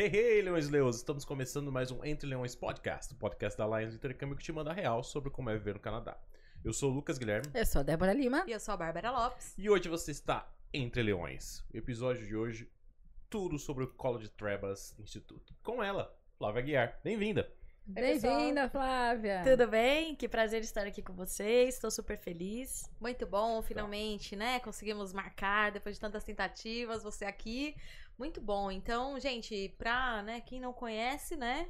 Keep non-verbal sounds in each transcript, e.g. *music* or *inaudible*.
Hey, hey, Leões e Leões! Estamos começando mais um Entre Leões Podcast, o podcast da Lions Intercâmbio que te manda a real sobre como é viver no Canadá. Eu sou o Lucas Guilherme Eu sou a Débora Lima. E eu sou a Bárbara Lopes. e hoje você está Entre Leões. O episódio de hoje, tudo sobre o College Trebas Instituto. Com ela, Flávia Guiar. Bem-vinda! Bem-vinda, Flávia. Tudo bem? Que prazer estar aqui com vocês. Estou super feliz. Muito bom, finalmente, né? Conseguimos marcar depois de tantas tentativas, você aqui. Muito bom. Então, gente, pra né, quem não conhece, né?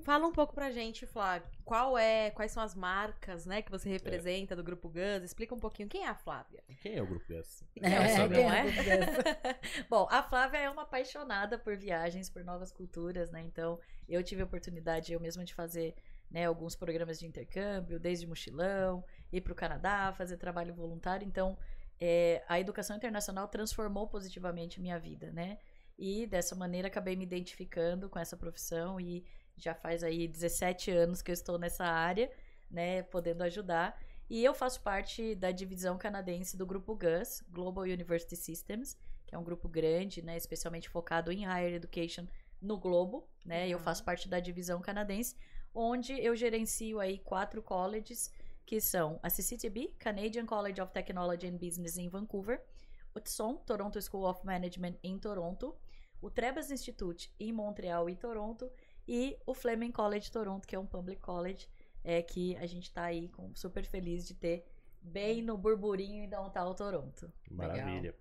Fala um pouco pra gente, Flávia. Qual é, quais são as marcas, né, que você representa do Grupo Gus? Explica um pouquinho quem é a Flávia. Quem é o grupo desse? É, saber. quem não é? *laughs* Bom, a Flávia é uma apaixonada por viagens, por novas culturas, né? Então, eu tive a oportunidade eu mesma de fazer né, alguns programas de intercâmbio, desde mochilão, ir para o Canadá, fazer trabalho voluntário. Então, é, a educação internacional transformou positivamente minha vida, né? E dessa maneira acabei me identificando com essa profissão e já faz aí 17 anos que eu estou nessa área, né, podendo ajudar. E eu faço parte da divisão canadense do grupo GUS, Global University Systems, que é um grupo grande, né, especialmente focado em higher education no globo, né? Eu Uhum. faço parte da divisão canadense, onde eu gerencio aí quatro colleges, que são a CCTB, Canadian College of Technology and Business em Vancouver, TSOM, Toronto School of Management em Toronto, o Trebas Institute em Montreal e Toronto, e o Fleming College Toronto, que é um public college, é que a gente tá aí com, super feliz de ter bem no burburinho em downtown Toronto. Maravilha.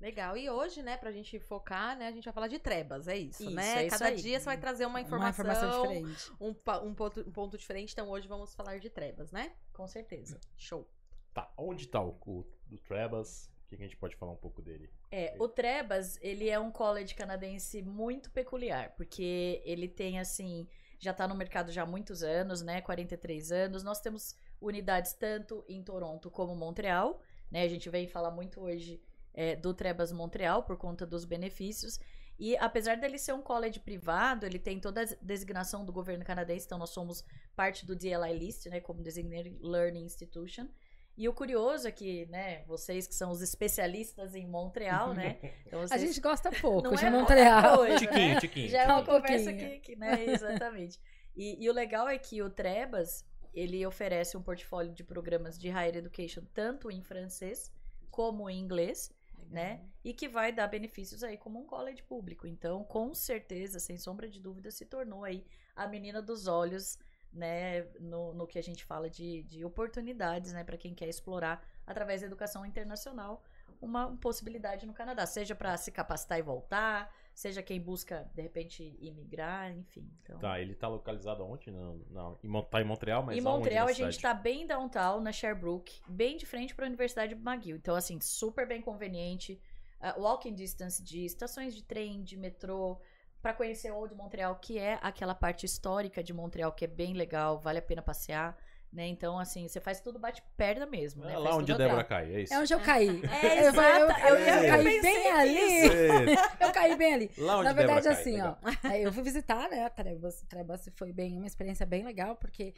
Legal. E hoje, né, pra gente focar, né, a gente vai falar de trebas, é isso, Isso, né? é isso Cada aí. dia você vai trazer uma Uma informação, informação diferente. Um, um ponto, um ponto diferente. Então, hoje vamos falar de trebas, né? Com certeza. Show. Tá, onde tá o, o do Trebas? O que a gente pode falar um pouco dele? É, o Trebas, ele é um college canadense muito peculiar, porque ele tem, assim, já tá no mercado já há muitos anos, né, 43 anos. Nós temos unidades tanto em Toronto como Montreal, né, a gente vem falar muito hoje é, do Trebas Montreal por conta dos benefícios. E apesar dele ser um college privado, ele tem toda a designação do governo canadense, então nós somos parte do DLI List, né, como Designated Learning Institution. E o curioso é que, né, vocês que são os especialistas em Montreal, né? *laughs* Então A vocês... gente gosta *laughs* pouco de é Montreal. coisa, Tiquinho, né? tiquinho. Já é uma Um conversa que, que, né, *laughs* exatamente. E, e o legal é que o Trebas, ele oferece um portfólio de programas de higher education, tanto em francês como em inglês, né? E que vai dar benefícios aí como um college público. Então, com certeza, sem sombra de dúvida, se tornou aí a menina dos olhos, né? No, no que a gente fala de, de oportunidades, né? Para quem quer explorar através da educação internacional uma possibilidade no Canadá, seja para se capacitar e voltar, seja quem busca de repente imigrar, enfim. Então, Tá, ele tá localizado onde? Não, não. Tá em Montreal, mas em Montreal a gente cidade? tá bem downtown, na Sherbrooke, bem de frente para a Universidade de McGill. Então, assim, super bem conveniente. Uh, walking distance de estações de trem, de metrô, para conhecer Old Montreal, que é aquela parte histórica de Montreal, que é bem legal, vale a pena passear. Né? Então, assim, você faz tudo bate perna mesmo. Né? É lá Faz onde a Débora cai, é isso? É onde eu caí. É, *laughs* eu, eu, eu, eu caí bem ali. Isso. *laughs* Eu caí bem ali. Lá onde Na Débora verdade, cai, assim, legal. ó. aí Eu fui visitar, né, a Trebas. Trebas foi bem, uma experiência bem legal, porque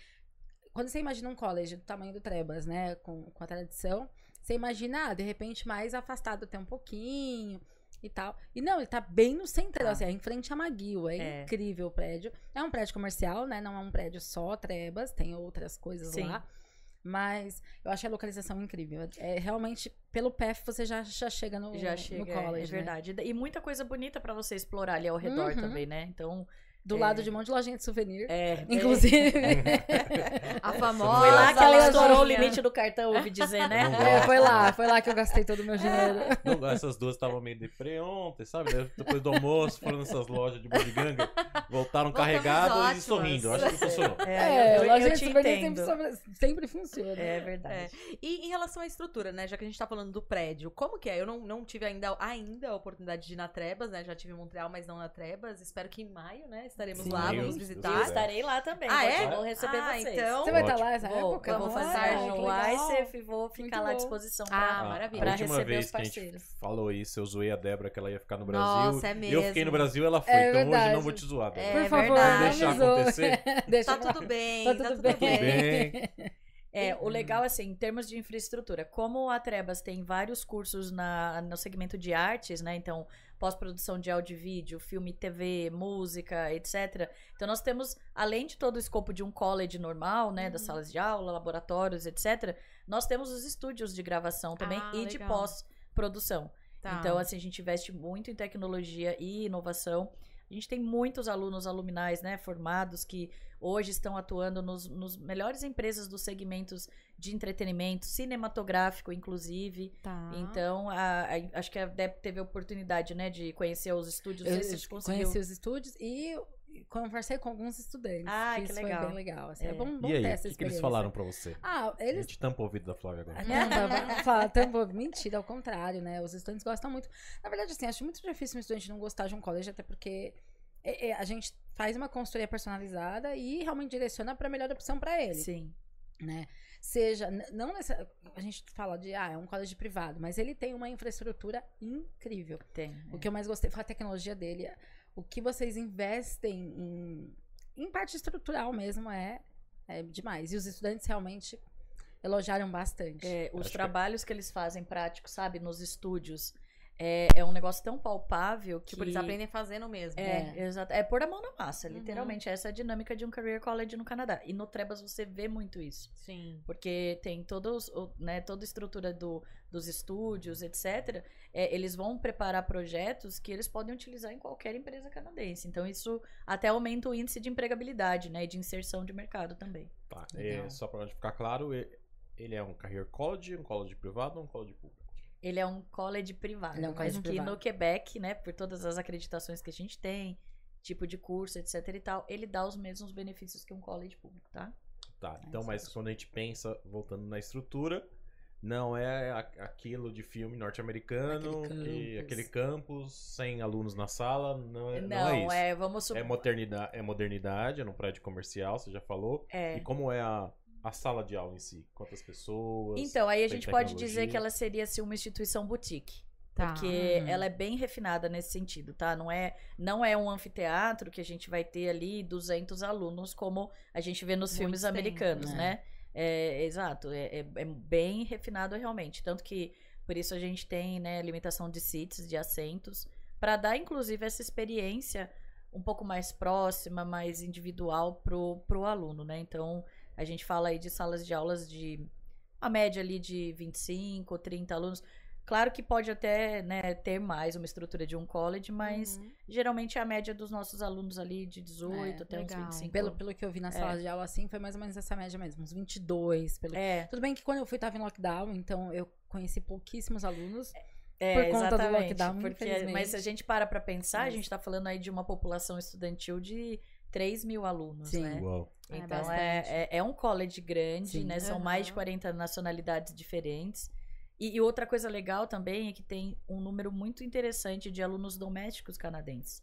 quando você imagina um college do tamanho do Trebas, né, com, com a tradição, você imagina, ah, de repente, mais afastado até um pouquinho e tal. E não, ele tá bem no centro, Tá. assim, é em frente a Maguil. É, É. incrível o prédio. É um prédio comercial, né, não é um prédio só Trebas, tem outras coisas Sim. lá. Mas eu achei a localização incrível. É realmente, pelo PF, você já, já chega no, Já no chega, é- college. é né? verdade. E muita coisa bonita pra você explorar ali ao redor Uhum. também, né? Então, Do É. lado de um monte de lojinha de souvenir. é. Inclusive. *laughs* A Foi famosa. Foi lá que ela estourou o limite do cartão, ouvi dizer, né? *laughs* É, foi lá, foi lá que eu gastei todo o meu dinheiro. *laughs* Não, essas duas estavam meio deprê ontem, sabe? Depois do almoço, foram nessas lojas de bugiganga, voltaram Voltamos carregados e sorrindo. Acho que funcionou. É, eu, eu, lojinha eu de te souvenir entendo. sempre, sobre- sempre funciona. É verdade. E em relação à estrutura, né? Já que a gente tá falando do prédio, como que é? Eu não, não tive ainda, ainda a oportunidade de ir na Trebas, né? Já tive em Montreal, mas não na Trebas. Espero que em maio, né? Estaremos Sim. lá, vamos visitar. Eu estarei lá também. Ah, é? Vou receber Ah, vocês. então- Você vai estar lá essa Vou, época? eu vou fazer legal. ICEF e vou ficar Muito lá à disposição Ah, pra, maravilha. A pra receber vez os que a gente parceiros. falou isso, eu zoei a Débora que ela ia ficar no Brasil. Nossa, é Eu fiquei no mesmo. Brasil, ela foi. É então hoje eu verdade. não vou te zoar. Débora. É Por favor, verdade. não Deixar me zoe. acontecer. *laughs* Deixa Tá tudo bem, Tá tá tudo bem. Bem, *laughs* É, o legal, assim, em termos de infraestrutura, como a Trebas tem vários cursos na, no segmento de artes, né? Então, pós-produção de áudio e vídeo, filme, TV, música, etc. Então, nós temos, além de todo o escopo de um college normal, né? Das Uhum. salas de aula, laboratórios, etc. Nós temos os estúdios de gravação também Ah, e de legal. pós-produção. Tá. Então, assim, a gente investe muito em tecnologia e inovação. A gente tem muitos alunos, aluminais, né, formados que hoje estão atuando nos, nos melhores empresas dos segmentos de entretenimento, cinematográfico, inclusive. Tá. Então, a- a- acho que a Deb teve a oportunidade, né, de conhecer os estúdios. Eu Não se conseguiu. conheci os estúdios e conversei com alguns estudantes. Ah, que isso legal. foi bem legal. Assim, é. É. bom, bom E aí, ter o que, que eles falaram pra você? Ah, A eles gente tampa o ouvido da Flávia agora. *laughs* Tampa, fala, tampa, mentira, ao contrário, né? Os estudantes gostam muito. Na verdade, assim, acho muito difícil um estudante não gostar de um colégio, até porque é, é, a gente faz uma consultoria personalizada e realmente direciona para a melhor opção para ele, Sim. né? Seja, não nessa, a gente fala de, ah, é um colégio privado, mas ele tem uma infraestrutura incrível. Tem. O que eu mais gostei foi a tecnologia dele. O que vocês investem em, em parte estrutural mesmo é, é demais. E os estudantes realmente elogiaram bastante. É, os Acho que- trabalhos que eles fazem práticos, sabe, nos estúdios, é, é um negócio tão palpável que. Tipo, eles aprendem fazendo mesmo. É, exato. É pôr a mão na massa, Uhum. literalmente. Essa é a dinâmica de um career college no Canadá. E no Trebas você vê muito isso. Sim. Porque tem todos, o- né, toda a estrutura do, dos estúdios, etc. É, eles vão preparar projetos que eles podem utilizar em qualquer empresa canadense. Então, isso até aumenta o índice de empregabilidade, né? E de inserção de mercado também. Tá, é, só pra ficar claro, ele é um career college, um college privado ou um college público? Ele é um college privado. Ele é um mas college que privado. no Quebec, né, por todas as acreditações que a gente tem, tipo de curso, etc e tal, ele dá os mesmos benefícios que um college público, tá? Tá, É, então, mas mesmo. quando a gente pensa, voltando na estrutura, não é aquilo de filme norte-americano, Aquele que- campus. aquele campus, sem alunos na sala, não é, não Não, é isso. é, vamos É supor. modernidade, é modernidade, é num prédio comercial, você já falou. É. E como é a, a sala de aula em si? Quantas pessoas? Então, aí a gente pode tecnologia? dizer que ela seria assim, uma instituição boutique. Tá. Porque Uhum. ela é bem refinada nesse sentido, tá? Não é, não é um anfiteatro que a gente vai ter ali 200 alunos, como a gente vê nos Muitos filmes têm, americanos, né? né? É, exato, é, é- é bem refinado realmente. Tanto que, por isso, a gente tem né, limitação de seats, de assentos, para dar, inclusive, essa experiência um pouco mais próxima, mais individual pro, pro aluno, né? Então, a gente fala aí de salas de aulas de a média ali de 25, 30 alunos. Claro que pode até né, ter mais uma estrutura de um college, mas Uhum. geralmente é a média dos nossos alunos ali de 18 É, até legal. uns 25. Pelo, pelo que eu vi na sala É. de aula, assim, foi mais ou menos essa média mesmo, uns 22. Pelo... É, Tudo bem que quando eu fui, tava em lockdown, então eu conheci pouquíssimos alunos. é, Por conta do lockdown, porque. Mas se a gente para pra pensar, a gente tá falando aí de uma população estudantil de 3 mil alunos, Sim. né? Uau. É Então bastante. é, é, é um college grande, Sim. né? São mais de Aham. 40 nacionalidades diferentes. E, e outra coisa legal também é que tem um número muito interessante de alunos domésticos canadenses.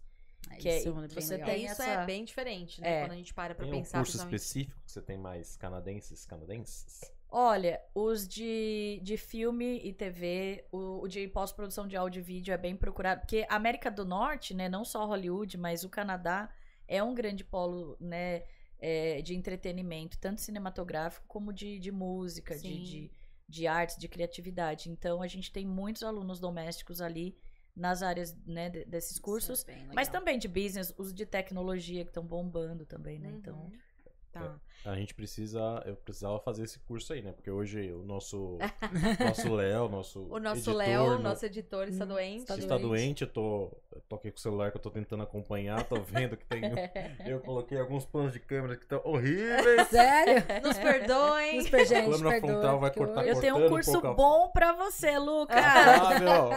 Que é- Isso bem você legal. É, tem isso essa- é bem diferente, né? É. Quando a gente para pra Tem um pensar. curso principalmente- específico que você tem mais canadenses, canadenses? Olha, os de, de filme e TV, o, o de pós-produção de áudio e vídeo é bem procurado, porque a América do Norte, né, não só Hollywood, mas o Canadá é um grande polo, né, é, de entretenimento, tanto cinematográfico como de, de música, de, de, de artes, de criatividade. Então, a gente tem muitos alunos domésticos ali nas áreas, né, de- desses é cursos, bem mas também de business, os de tecnologia que estão bombando também, né, então... Uhum. Tá. A gente precisa, eu precisava fazer esse curso aí, né? Porque hoje o nosso *laughs* nosso Léo, nosso O nosso editor, Léo, no- nosso editor, está Hum, doente. está está doente. doente, eu tô, eu tô aqui com o celular que eu tô tentando acompanhar, tô vendo que tem *laughs* eu coloquei alguns planos de câmera que estão horríveis. *laughs* Sério? Nos perdoem. Nos per- gente, Lâmina perdoa, frontal vai cortar Eu tenho um um curso a- bom pra você, Lucas! Ah, meu,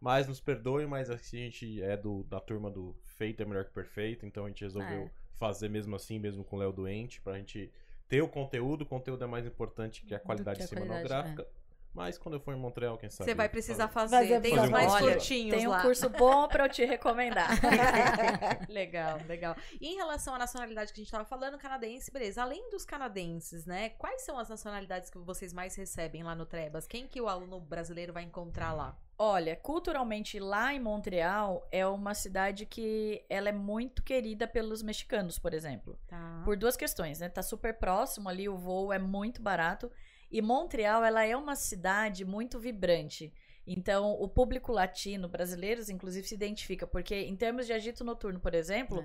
mas nos perdoe, mas assim, a gente é do, da turma do feito é melhor que perfeito, então a gente resolveu É. fazer mesmo assim, mesmo com o Léo doente, pra gente ter o conteúdo, o conteúdo é mais importante que a qualidade que a qualidade, cinematográfica. Mas quando eu for em Montreal, quem sabe. Você vai precisar fazer. fazer. Fazer Tem fazer os mais curso. curtinhos Tem um lá. curso bom pra eu te recomendar. *laughs* legal, legal. E em relação à nacionalidade que a gente tava falando, canadense, beleza. Além dos canadenses, né? Quais são as nacionalidades que vocês mais recebem lá no Trebas? Quem que o aluno brasileiro vai encontrar lá? Olha, culturalmente lá em Montreal é uma cidade que ela é muito querida pelos mexicanos, por exemplo. Tá. Por duas questões, né? Tá super próximo ali, o voo é muito barato. E Montreal, ela é uma cidade muito vibrante. Então, o público latino, brasileiros, inclusive, se identifica. Porque, em termos de agito noturno, por exemplo,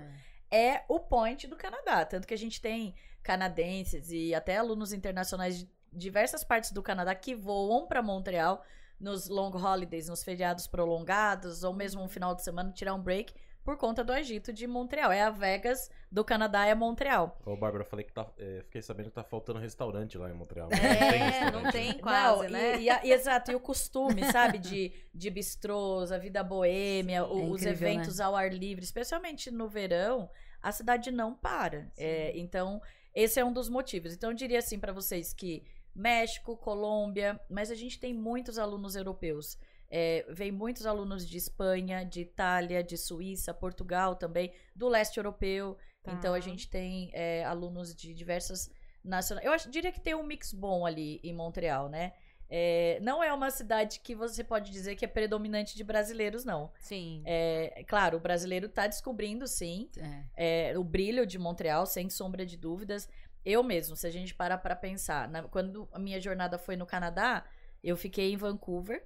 é o point do Canadá. Tanto que a gente tem canadenses e até alunos internacionais de diversas partes do Canadá que voam para Montreal nos long holidays, nos feriados prolongados, ou mesmo um final de semana tirar um break por conta do agito de Montreal. É a Vegas do Canadá, é Montreal. Ô, Bárbara, eu falei que tá. é, fiquei sabendo que tá faltando restaurante lá em Montreal. É, não né? tem quase, Não, né? E, e a- e exato, e o costume, sabe, de, de bistrôs, a vida boêmia, o- É os incrível, eventos ao ar livre, especialmente no verão, a cidade não para. É, então, esse é um dos motivos. Então, eu diria assim pra vocês que México, Colômbia, mas a gente tem muitos alunos europeus. É, vem muitos alunos de Espanha, de Itália, de Suíça, Portugal também, do leste europeu. Tá. Então a gente tem é, alunos de diversas nacionalidades. Eu acho, diria que tem um mix bom ali em Montreal, né? É, não é uma cidade que você pode dizer que é predominante de brasileiros, não. Sim. É, claro, o brasileiro está descobrindo, sim, É. é, o brilho de Montreal, sem sombra de dúvidas. Eu mesmo, se a gente parar para pensar, na- quando a minha jornada foi no Canadá, eu fiquei em Vancouver,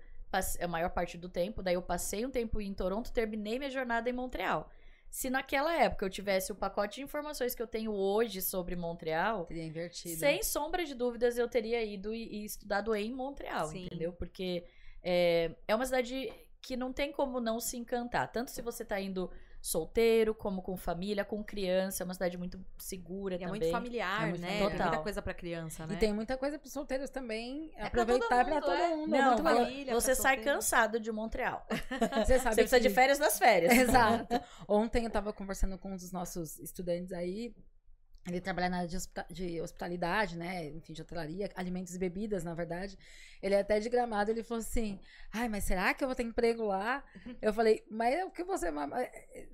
a maior parte do tempo, daí eu passei um tempo em Toronto, terminei minha jornada em Montreal. Se naquela época eu tivesse o pacote de informações que eu tenho hoje sobre Montreal, Teria invertido. sem sombra de dúvidas eu teria ido e, e estudado em Montreal, Sim. entendeu? Porque é, é uma cidade que não tem como não se encantar. Tanto se você tá indo solteiro, como com família, com criança. É uma cidade muito segura E é também. muito familiar, É muito né? familiar. Tem muita Total. coisa pra criança, né? E tem muita coisa pros solteiros também. pra aproveitar todo pra mundo, todo é. mundo. é Não, muito vo- legal. família, você pra sai solteiro. cansado de Montreal. *laughs* Você sabe Você precisa de que- férias das férias. *laughs* Exato. Ontem eu tava conversando com um dos nossos estudantes aí. Ele trabalha na área de, hospita- de hospitalidade, né? Enfim, de hotelaria, alimentos e bebidas, na verdade. Ele é até de gramado, ele falou assim: Ai, mas será que eu vou ter emprego lá? *laughs* Eu falei, mas é o que você.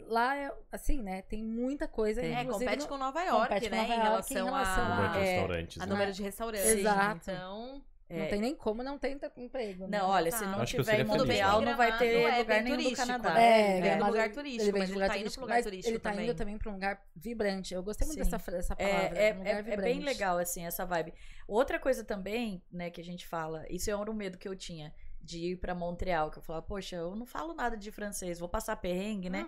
Lá é assim, né? Tem muita coisa. É, compete no- com Nova York, compete com né? Nova em, York relação em relação a, Ah, é. a né? número de restaurantes. Exato. Então, Não É. tem nem como não ter emprego. né? Não, olha, se não Acho tiver em Montreal, não vai ter é lugar nenhum turístico, Canadá. né? É, É, um Gramado, lugar turístico, ele vem mas ele lugar tá indo turístico, pro lugar turístico ele tá também. indo também pra um lugar vibrante. Eu gostei muito Sim. dessa, dessa É, palavra. é, um lugar é- é bem vibrante. legal, assim, essa vibe. Outra coisa também, né, que a gente fala, isso era um medo que eu tinha de ir pra Montreal, que eu falava, poxa, eu não falo nada de francês, vou passar perrengue, né?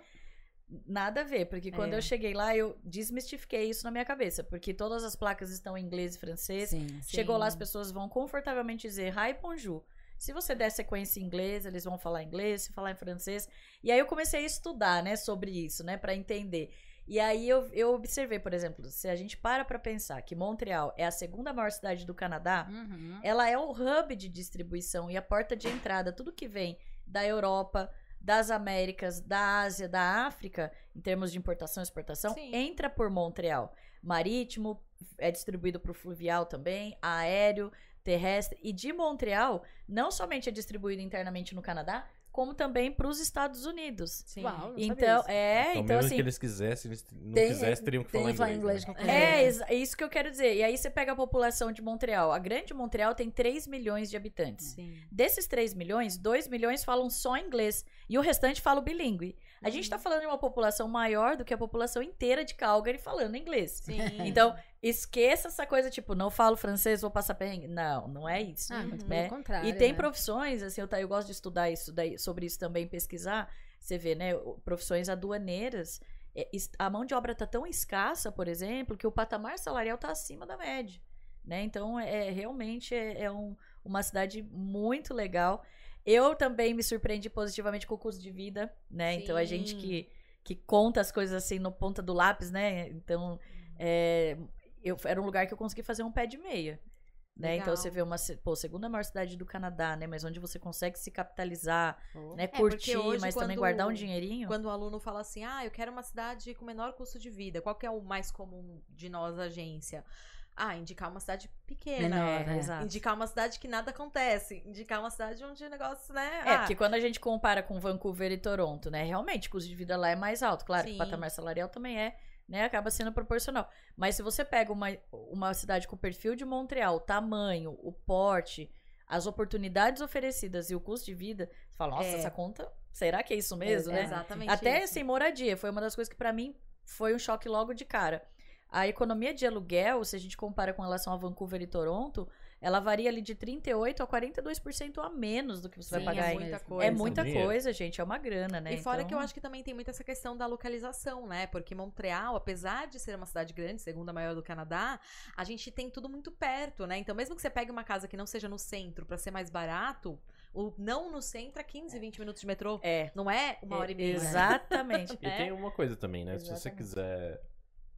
Nada a ver, porque quando É. eu cheguei lá, eu desmistifiquei isso na minha cabeça, porque todas as placas estão em inglês e francês. Sim. Chegou lá, as pessoas vão confortavelmente dizer hi, bonjour. Se você der sequência em inglês, eles vão falar inglês, se falar em francês. E aí eu comecei a estudar, né, sobre isso, né, para entender. E aí eu, eu observei, por exemplo, se a gente para pra pensar que Montreal é a segunda maior cidade do Canadá, Uhum. ela é o hub de distribuição e a porta de entrada, tudo que vem da Europa, das Américas, da Ásia, da África, em termos de importação e exportação, Sim. entra por Montreal. Marítimo é distribuído por fluvial também, aéreo, terrestre e de Montreal não somente é distribuído internamente no Canadá, como também para os Estados Unidos. sim. Uau, não sabia Então, isso. é, Então, então mesmo assim, que eles quisessem, eles não Tem- quisessem, teriam que tem falar inglês. inglês né? É, é isso que eu quero dizer. E aí você pega a população de Montreal. A grande Montreal tem 3 milhões de habitantes. Sim. Desses 3 milhões, 2 milhões falam só inglês. E o restante fala o bilíngue. A gente Uhum. tá falando de uma população maior do que a população inteira de Calgary falando inglês. Sim. Então, esqueça essa coisa tipo, não falo francês, vou passar perrengue. Não, não é isso. Ah, muito né? contrário. E tem né? profissões, assim, eu, tá- eu gosto de estudar isso daí, sobre isso também, pesquisar. Você vê, né? Profissões aduaneiras. é, a mão de obra tá tão escassa, por exemplo, que o patamar salarial tá acima da média. Né? Então, é realmente é, é um- uma cidade muito legal. Eu também me surpreendi positivamente com o custo de vida, né? Então, a gente Sim. que, que conta as coisas assim no ponta do lápis, né? Então, é, eu, era um lugar que eu consegui fazer um pé de meia. Né? Então você vê uma pô, segunda maior cidade do Canadá, né? Mas onde você consegue se capitalizar, Oh. né? É, Curtir, hoje, mas também quando- guardar um dinheirinho. Quando o aluno fala assim, ah, eu quero uma cidade com menor custo de vida, qual que é o mais comum de nós, agência? Ah, indicar uma cidade pequena. Menor, É, né? exato. Indicar uma cidade que nada acontece. Indicar uma cidade onde o negócio, né? É, ah, porque quando a gente compara com Vancouver e Toronto, né? Realmente, o custo de vida lá é mais alto. Claro que Sim. o patamar salarial também é, né? Acaba sendo proporcional. Mas se você pega uma, uma cidade com o perfil de Montreal, o tamanho, o porte, as oportunidades oferecidas e o custo de vida, você fala, nossa, É. essa conta, será que é isso mesmo, É, né? Exatamente. Até sem moradia, foi uma das coisas que pra mim foi um choque logo de cara. A economia de aluguel, se a gente compara com relação a Vancouver e Toronto, ela varia ali de 38 a 42% a menos do que você Sim, vai pagar é muita coisa. É muita coisa, gente. É uma grana, né? E fora Então, que eu acho que também tem muito essa questão da localização, né? Porque Montreal, apesar de ser uma cidade grande, segunda maior do Canadá, a gente tem tudo muito perto, né? Então, mesmo que você pegue uma casa que não seja no centro pra ser mais barato, o não no centro é 15, 20 minutos de metrô. É. Não é uma hora e meia. Exatamente. *laughs* E tem uma coisa também, né? Se você Exatamente. quiser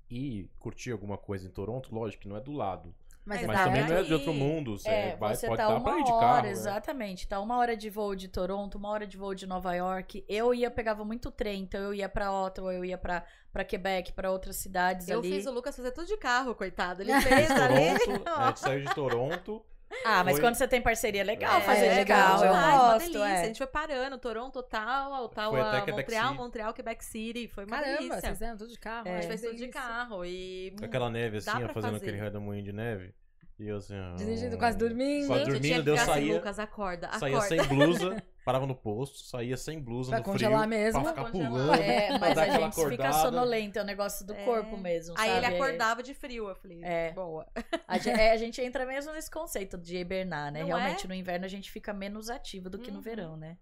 ir curtir alguma coisa em Toronto, lógico que não é do lado. Mas, Mas tá também aí. não é de outro mundo. Você É, vai, você pode tá dar uma pra ir de hora, carro. né? exatamente. Tá uma hora de voo de Toronto, uma hora de voo de Nova York. Eu ia, pegava muito trem, então eu ia pra Ottawa, eu ia pra, pra Quebec, pra outras cidades Eu ali. fiz o Lucas fazer tudo de carro, coitado. Ele *laughs* fez ali. Toronto, a gente saiu de Toronto. Ah, mas Foi- quando você tem parceria, é legal É, fazer é de legal carro. Eu demais, uma gosto, delícia. é. A gente foi parando, Toronto, Ottawa, Foi Ottawa, Montreal. Montreal, Quebec City. Foi uma Caramba, delícia. vocês tudo de carro. A ai, gente fez tudo de carro e... Com aquela neve assim, fazendo fazer. aquele redemoinho de neve. E eu assim, ó, Dirigindo, quase dormindo. Quase dormindo, tinha que daí eu ficar saía- Lucas, acorda, Saía acorda. sem blusa, *laughs* parava no posto, saía sem blusa Pra no congelar frio, mesmo. Pra ficar congelar. pulando. É, pra mas dar a gente fica acordada. sonolento, é um negócio do É. corpo mesmo, Aí sabe? ele acordava de frio, eu falei, É. boa. A gente, é, a gente entra mesmo nesse conceito de hibernar, né? Não Realmente, é? no inverno a gente fica menos ativo do que no Uhum. verão, né?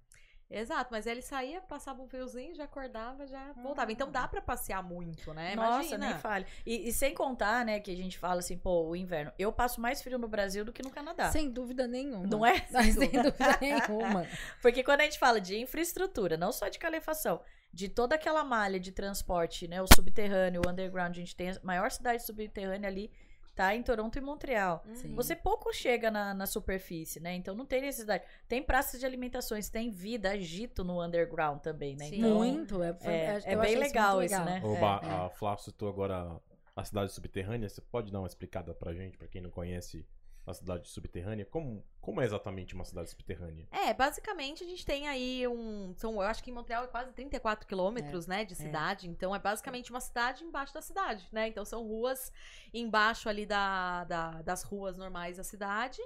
Exato, mas aí ele saía, passava um friozinho, já acordava, já voltava. Então dá pra passear muito, né? Nossa, Imagina. nem fale. E, e sem contar, né, que a gente fala assim, pô, o inverno. Eu passo mais frio no Brasil do que no Canadá. Sem dúvida nenhuma. Não é? Sem dúvida *laughs* nenhuma. Porque quando a gente fala de infraestrutura, não só de calefação, de toda aquela malha de transporte, né, o subterrâneo, o underground, a gente tem a maior cidade subterrânea ali, tá em Toronto e Montreal. Uhum. Sim. Você pouco chega na, na superfície, né? Então não tem necessidade. Tem praças de alimentações, tem vida, agito no underground também, né? Sim. Então, muito. É, foi- É, é bem legal isso, né? Ô, É, é. A Flávia citou agora a cidade subterrânea. Você pode dar uma explicada pra gente, pra quem não conhece a cidade subterrânea? Como, como é exatamente uma cidade subterrânea? É, basicamente a gente tem aí um. São, eu acho que em Montreal é quase 34 quilômetros, né, de cidade. Então é basicamente uma cidade embaixo da cidade, né? Então são ruas embaixo ali da, da- das ruas normais da cidade.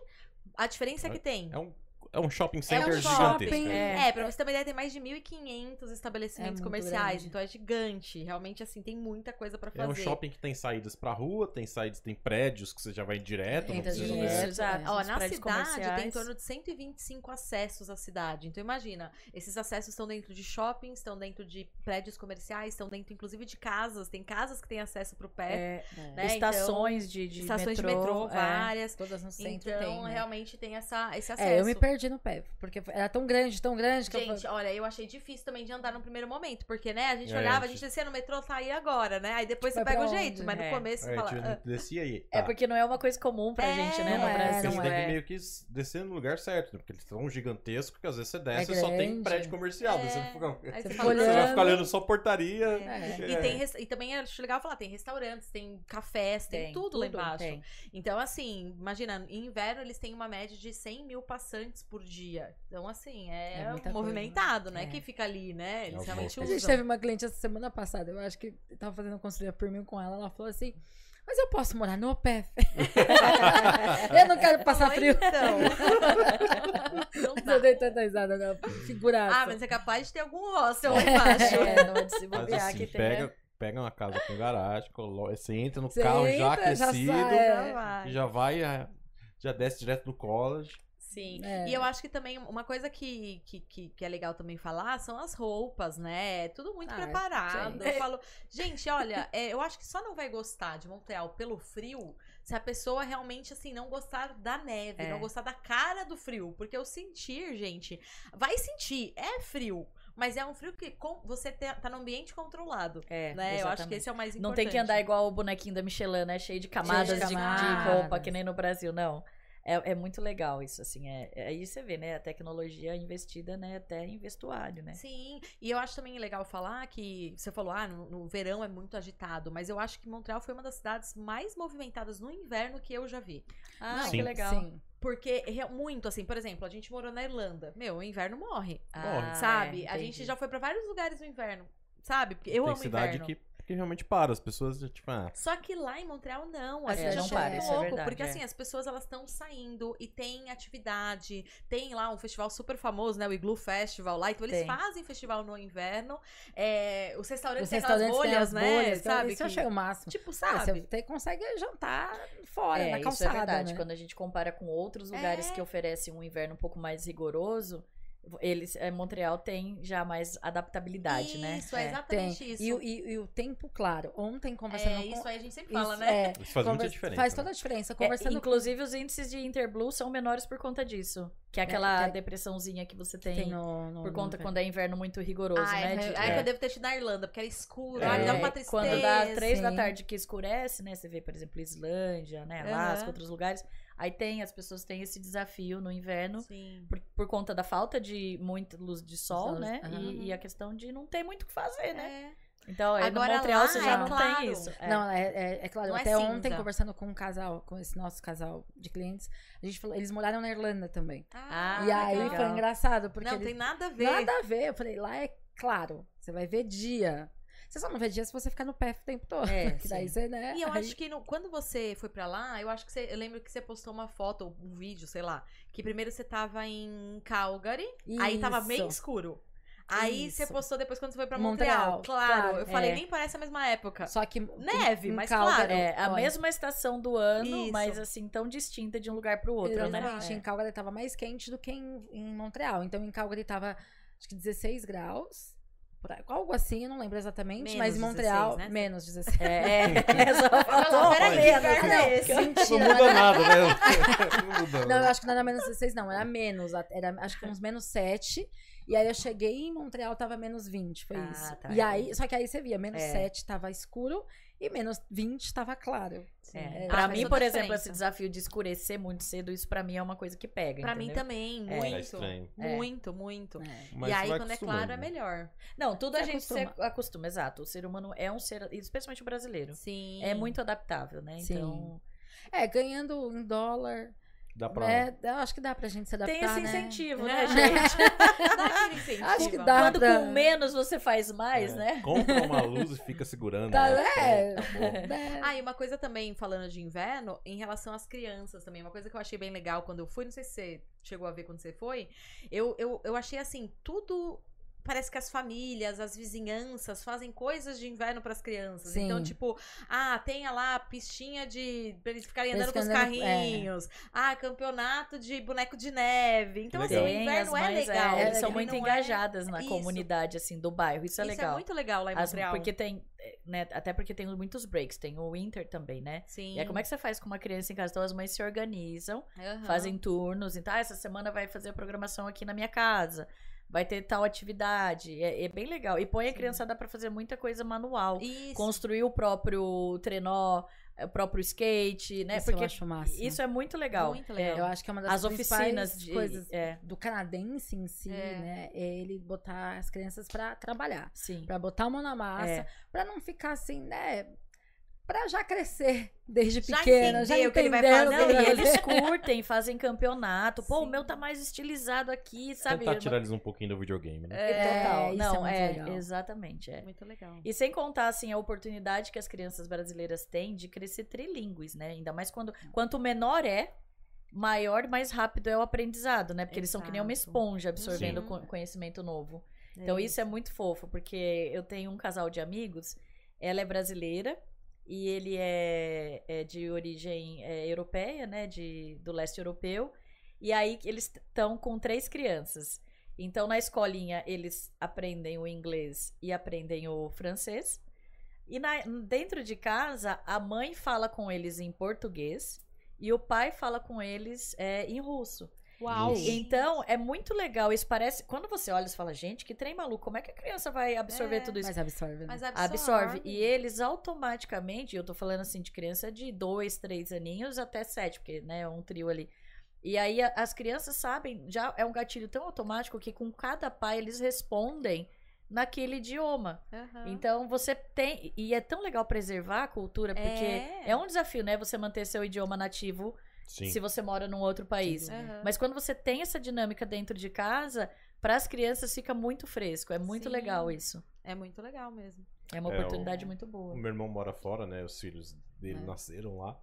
A diferença é que tem. É um, é um shopping É center um gigantesco. shopping, né? É, pra você ter uma ideia, tem mais de 1.500 estabelecimentos É comerciais. grande. Então é gigante. Realmente, assim, tem muita coisa pra É fazer. um shopping que tem saídas pra rua, tem saídas, tem prédios que você já vai direto, não precisa direto. né? exato. Ó, na cidade tem em torno de 125 acessos à cidade. Então imagina, esses acessos estão dentro de shoppings, estão dentro de prédios comerciais, estão dentro inclusive de casas. Tem casas que têm acesso pro pé, É, né? estações de, de estações metrô, de metrô, é. várias. Todas no centro Então, tem, né? realmente tem essa, esse acesso. É, eu me perdi no pé, porque era tão grande, tão grande que eu Gente, falei, olha, eu achei difícil também de andar no primeiro momento, porque, né, a gente É, olhava, a gente- gente descia no metrô, saía agora, né? Aí depois você Vai pega o jeito, mas no É. começo você É, fala. tipo, "Ah, descia aí. É tá. porque não é uma coisa comum pra É, gente, né, no é, Brasil. Você tem é. que meio que descer no lugar certo, né? Porque eles são gigantescos que às vezes você desce É e só tem prédio comercial. daí É, Você, fica, aí Você você fica fala, você vai ficar olhando só portaria. É. E, tem, res- e também acho legal falar, tem restaurantes, tem cafés, tem, Tem, tudo, lá tudo, embaixo. tem. Então, assim, imagina, em inverno eles têm uma média de 100 mil passantes por dia. Então, assim, é, É movimentado, né? É. Que fica ali, né? Eles É realmente A usam. gente teve uma cliente essa semana passada, eu acho que tava fazendo consultoria por mim com ela, ela falou assim, mas eu posso morar no OPEF. *laughs* eu não quero passar frio. Então. *laughs* não Eu dá. dei tanta risada agora, figuraça. Ah, mas é capaz de ter algum hostel lá embaixo. É, não é de se bobear assim, que tem. pega, né? pega uma casa com garagem, colo- você entra no Você carro já entra, já aquecido, sai, é. vai. já vai, já, já desce direto do college. Sim. É. E eu acho que também uma coisa que, que, que, que é legal também falar são as roupas, né? É Tudo muito Ah, preparado. sim. Eu falo, gente, olha, *laughs* é, eu acho que só não vai gostar de Montreal pelo frio se a pessoa realmente, assim, não gostar da neve, É. não gostar da cara do frio. Porque o sentir, gente, vai sentir, é frio. Mas é um frio que com- você tá no ambiente controlado. É, Né? Eu acho que esse é o mais importante. Não tem que andar igual o bonequinho da Michelin, né? Cheio de camadas, Cheio de de, de camadas. roupa, que nem no Brasil, não. É, é muito legal isso, assim. É, é- aí você vê, né? A tecnologia investida, né? Até em vestuário, né? Sim, e eu acho também legal falar que você falou, ah, no, no verão é muito agitado, mas eu acho que Montreal foi uma das cidades mais movimentadas no inverno que eu já vi. Ah, Sim. que legal. Sim. Porque, muito assim, por exemplo, a gente morou na Irlanda. Meu, o inverno morre. Ah, sabe? é, a gente já foi pra vários lugares no inverno. Sabe? Porque eu Tem amo cidade inverno. que, que realmente para. As pessoas, tipo, ah, Só que lá em Montreal não, É, a gente não achou para, muito isso é louco, verdade, porque é. assim, as pessoas elas estão saindo e tem atividade, tem lá um festival super famoso, né, o Igloo Festival lá, então eles Tem. fazem festival no inverno, é, os restaurantes Os têm aquelas restaurantes bolhas, as né, bolhas, sabe? Isso eu que- achei o máximo. Tipo, Ah, sabe? Você consegue jantar fora, É, na isso calçada, é verdade. né? Quando a gente compara com outros lugares É. que oferecem um inverno um pouco mais rigoroso, eles, é, Montreal tem já mais adaptabilidade, né? Isso, é, Tem. exatamente isso. E, o- e- e o tempo, claro. Ontem, conversando é, com... isso aí a gente sempre fala, Isso, né? é, isso faz muita diferença. Faz né? toda a diferença. É, Conversando com- inclusive, os índices de Interblue são menores por conta disso. Que é aquela que- depressãozinha que você tem tem, no, no- por conta no- quando é inverno muito rigoroso, Ah, né? é, de- aí é. que eu devo ter tido na Irlanda, porque era escuro, É. dá É, uma tristeza. Quando dá três da tarde que escurece, né? Você vê, por exemplo, Islândia, né? Alasca, outros lugares. Aí tem, as pessoas têm esse desafio no inverno por, por conta da falta de muita luz de sol, Luz, né? aham. E, e a questão de não ter muito o que fazer, né? É. Então, é, Agora no Montreal lá você já é não claro. tem isso. É. Não, é, é, é claro. Não é Até ontem, conversando com um casal, com esse nosso casal de clientes, a gente falou, eles moraram na Irlanda também. Ah, e aí legal. foi engraçado, porque Não, eles- tem nada a ver. nada a ver. Eu falei, lá é claro, você vai ver dia. Você só não vê dia se você ficar no pé o tempo todo. É, *laughs* que daí você, né? E eu aí- acho que no- quando você foi pra lá, eu acho que você. Eu lembro que você postou uma foto, ou um vídeo, sei lá. Que primeiro você tava em Calgary, aí tava meio Isso. escuro. Aí você Isso. postou depois quando você foi pra Montreal, Montreal. Claro, claro, eu falei, é. nem parece a mesma época. Só que. Neve, mas Calgary- claro. É, a olha, mesma estação do ano, Isso. mas assim, tão distinta de um lugar pro outro, né? Exatamente. É. Em Calgary tava mais quente do que em, em Montreal. Então em Calgary tava, acho que 16 graus. Algo assim, eu não lembro exatamente. Menos mas em 16, Montreal, né? menos 16. É, é, *laughs* só faltou Não, menos, né? é esse? Não Mentira, muda não, nada, né? *laughs* *laughs* Não muda. não, eu acho que não era menos 16, não. Era menos. Era acho que uns menos 7. E aí eu cheguei em Montreal, tava menos 20. Foi Ah, isso. tá, e aí, só que aí você via, menos É. 7 tava escuro e menos 20 tava claro. É. É, Pra faz mim, por exemplo, diferença. esse desafio de escurecer muito cedo, isso pra mim é uma coisa que pega. Pra mim também, É. muito. É. É. Muito, muito. É. E aí, quando é claro, é melhor. Não, tudo a Se gente se acostuma. acostuma, exato. O ser humano é um ser, especialmente o brasileiro, Sim. é muito adaptável, né? Sim. Então, É, ganhando em dólar. Dá pra. É, eu acho que dá pra gente se adaptar. tem esse né? incentivo, É. né, gente? *laughs* Dá aquele incentivo. Acho que dá. Quando pra- com menos você faz mais, É. né? Compra uma luz e fica segurando. Tá, né? é. Tá. *laughs* É. Ah, e uma coisa também, falando de inverno, em relação às crianças também, uma coisa que eu achei bem legal quando eu fui, não sei se você chegou a ver quando você foi, eu, eu, eu achei assim, tudo. Parece que as famílias, as vizinhanças fazem coisas de inverno pras crianças. Sim. Então, tipo, ah, tenha lá pistinha de. pra eles ficarem eles andando com os é. carrinhos. Ah, campeonato de boneco de neve. Então, assim, o as inverno é mães, legal. é, eles é são muito Não engajadas na Isso. comunidade, assim, do bairro. Isso é Isso legal. é muito legal lá em As- Montreal. porque tem, eh, né, até porque tem muitos breaks, tem o winter também, né? Sim. E aí, como é que você faz com uma criança em casa? Então, as mães se organizam, Aham. fazem turnos. Então, ah, essa semana vai fazer a programação aqui na minha casa. Vai ter tal atividade. É, é bem legal. E põe a Sim. criançada pra fazer muita coisa manual. Isso. Construir o próprio trenó, o próprio skate, né? Isso porque eu acho máximo. isso é muito legal. Muito legal. Eu acho que é uma das As oficinas de. coisas É, do canadense em si, É. né? É ele botar as crianças pra trabalhar. sim. Pra botar a mão na massa. É. Pra não ficar assim, né? Pra já crescer desde Já pequena. Já entender o que ele vai o fazer. Não, e eles curtem, fazem campeonato. Pô, o Sim. meu tá mais estilizado aqui, sabe? Tentar tirar eles um pouquinho do videogame, né? É, total. isso Não, é muito é, legal. exatamente, é. Muito legal. E sem contar, assim, a oportunidade que as crianças brasileiras têm de crescer trilingües, né? Ainda mais quando... Quanto menor é, maior, mais rápido é o aprendizado, né? Porque eles são que nem uma Exato. esponja absorvendo Sim. co- conhecimento novo. Então isso é muito fofo, porque eu tenho um casal de amigos, ela é brasileira e ele é, é de origem é, europeia, né, de, do leste europeu, e aí eles estão com três crianças. Então na escolinha eles aprendem o inglês e aprendem o francês, e na- dentro de casa a mãe fala com eles em português e o pai fala com eles é, em russo. Uau! Então, é muito legal. Isso parece. Quando você olha, você fala, gente, que trem maluco. Como é que a criança vai absorver É, tudo isso? Mas absorve. né? Mas Absorve. E eles automaticamente, eu tô falando assim de criança de dois, três aninhos até sete, porque, né, é um trio ali. E aí a- as crianças sabem, já é um gatilho tão automático que com cada pai eles respondem naquele idioma. Aham. Então você tem. E é tão legal preservar a cultura, porque é, É. um desafio, né? Você manter seu idioma nativo Sim. se você mora num outro país. Aham. Mas quando você tem essa dinâmica dentro de casa, para as crianças fica muito fresco. É muito Sim. legal isso. É muito legal mesmo. É uma É, oportunidade o- muito boa. O meu irmão mora fora, né? Os filhos dele É. nasceram lá.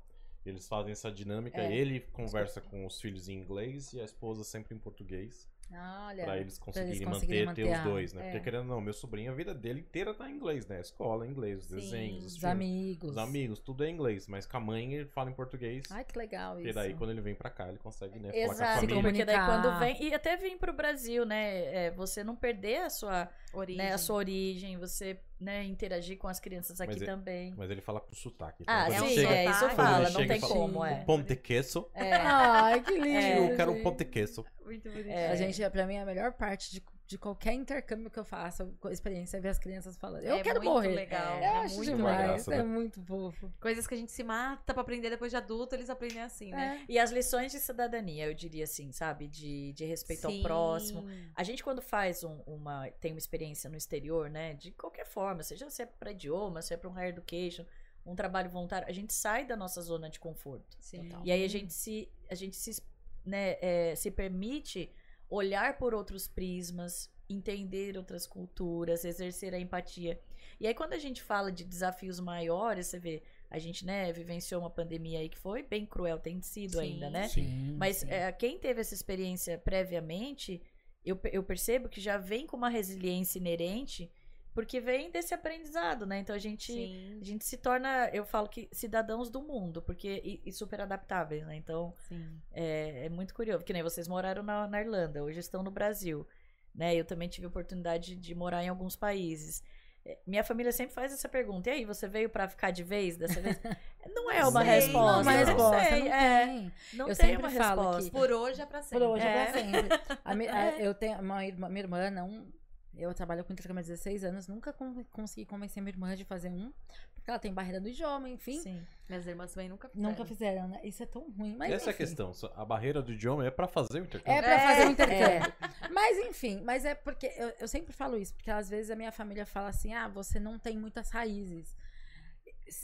Eles fazem essa dinâmica. É. Ele conversa com os filhos em inglês e a esposa sempre em português. Olha. Pra eles conseguirem conseguirem manter, ter manter os a- dois, né? é. Porque querendo ou não, meu sobrinho, a vida dele inteira tá em inglês, né? Escola, inglês, os Sim. desenhos, os, Os amigos. os amigos, tudo é inglês. Mas com a mãe ele fala em português. Ai, que legal isso. e daí, quando ele vem pra cá, ele consegue, né? Falar com a Exato, família. porque daí quando vem. E até vir pro Brasil, né? é, você não perder a sua, Origem. né, a sua origem, você né, interagir com as crianças aqui Mas é- também. Mas ele fala com sotaque. Ah, é um sim, chega, é, isso fala, não tem fala, como, é. Ponte queso. É, Ai, *laughs* que lindo. É, eu quero um ponte queso. Muito bonito. É. A gente, pra mim, a melhor parte de, de qualquer intercâmbio que eu faço, com a experiência, é ver as crianças falando. Eu É quero muito morrer. legal. Eu é acho muito demais. legal. graça, é né? muito fofo. Coisas que a gente se mata pra aprender depois de adulto, eles aprendem assim, né? É. E as lições de cidadania, eu diria assim, sabe? De, de respeito ao Sim. próximo. A gente, quando faz um- uma. tem uma experiência no exterior, né? De qualquer forma, seja se é para idioma, se é para um higher education, um trabalho voluntário, a gente sai da nossa zona de conforto. Sim. E aí a gente se. A gente se, né, é, se permite olhar por outros prismas, entender outras culturas, exercer a empatia. E aí, quando a gente fala de desafios maiores, você vê, a gente, né, vivenciou uma pandemia aí que foi bem cruel, tem sido Sim. ainda, né? Sim, Mas sim. é, quem teve essa experiência previamente, eu, eu percebo que já vem com uma resiliência inerente, porque vem desse aprendizado, né? Então a gente, Sim. a gente se torna, eu falo que cidadãos do mundo, porque e, e super adaptáveis, né? Então Sim. é, é muito curioso, que nem vocês moraram na, na Irlanda, hoje estão no Brasil, né? Eu também tive a oportunidade de morar em alguns países. É, Minha família sempre faz essa pergunta. E aí, você veio pra ficar de vez dessa vez? *laughs* Não é uma sei, resposta. Não, uma Não resposta, sei, não é, tem. não Eu tem sempre uma falo que- resposta. Por hoje é pra sempre. Por hoje é, É. pra sempre. A a- *laughs* eu tenho uma irmã, minha irmã não. Eu trabalho com intercâmbio há 16 anos, nunca con- consegui convencer minha irmã de fazer um, porque ela tem barreira do idioma, enfim. Sim. Minhas irmãs também nunca fizeram. Nunca fizeram, né? Isso é tão ruim. Mas, Essa é a questão. A barreira do idioma é pra fazer o intercâmbio. É pra É, fazer um *laughs* é. intercâmbio. Mas enfim, mas é porque eu, eu sempre falo isso, porque às vezes a minha família fala assim: ah, você não tem muitas raízes.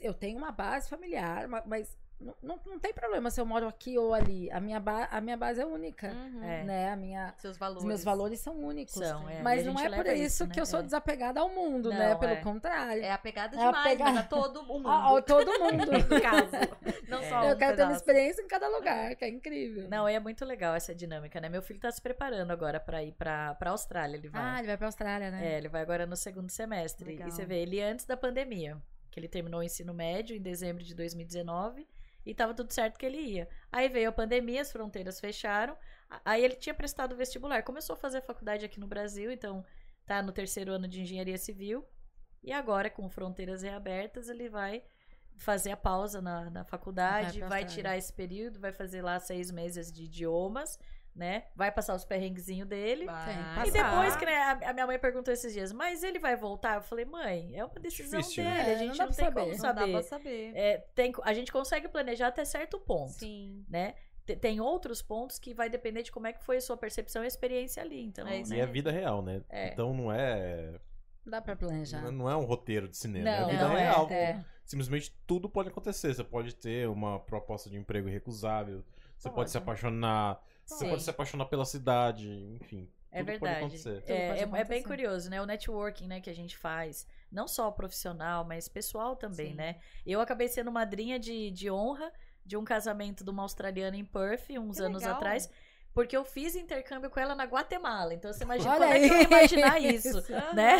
Eu tenho uma base familiar, ma- mas não, não, não tem problema se eu moro aqui ou ali. A minha, ba a minha base é única. Uhum. É. Né? A minha, Seus valores. os meus valores são únicos. São, é. Mas não é por isso, isso, que né? eu sou É. desapegada ao mundo, Não, né? Pelo é. contrário. É apegada É demais, apegada- mas a todo o *laughs* mundo. A, a todo mundo. no caso. Não É. só um eu quero ter uma pedaço. experiência em cada lugar, que é incrível. Não, é muito legal essa dinâmica, né? Meu filho tá se preparando agora pra ir pra, pra Austrália, ele vai. Ah, ele vai pra Austrália, né? É, ele vai agora no segundo semestre. Legal. E você vê, ele antes da pandemia, que ele terminou o ensino médio em dezembro de 2019 e tava tudo certo que ele ia. Aí veio a pandemia, as fronteiras fecharam. Aí ele tinha prestado vestibular, começou a fazer a faculdade aqui no Brasil, então tá no terceiro ano de engenharia civil. E agora, com fronteiras reabertas, ele vai fazer a pausa na, na faculdade, Vai vai tirar esse período, vai fazer lá seis meses de idiomas, né? Vai passar os perrenguezinhos dele. Vai. E depois que né, a a minha mãe perguntou esses dias, mas ele vai voltar? Eu falei, mãe, é uma decisão Difícil, dele, né? a É, gente não não, dá pra tem saber. como Não saber. dá pra saber. É, tem, a gente consegue planejar até certo ponto, Sim. né? Te- Tem outros pontos que vai depender de como é que foi a sua percepção e experiência ali. Então, É isso E né? é vida real, né? É. Então não é. Dá pra planejar. Não é um roteiro de cinema, Não, é vida não é, real. é. Simplesmente tudo pode acontecer. Você pode ter uma proposta de emprego irrecusável. Você pode, Pode. se apaixonar. Você Sim. pode se apaixonar pela cidade. Enfim. É tudo pode verdade. É, pode é- é bem curioso, né? O networking, né, que a gente faz, não só profissional, mas pessoal também, Sim. né? Eu acabei sendo madrinha de, de honra de um casamento de uma australiana em Perth, uns Que anos legal. atrás, porque eu fiz intercâmbio com ela na Guatemala. Então você imagina Olha como é que eu ia aí. imaginar isso, *laughs* Aham. né?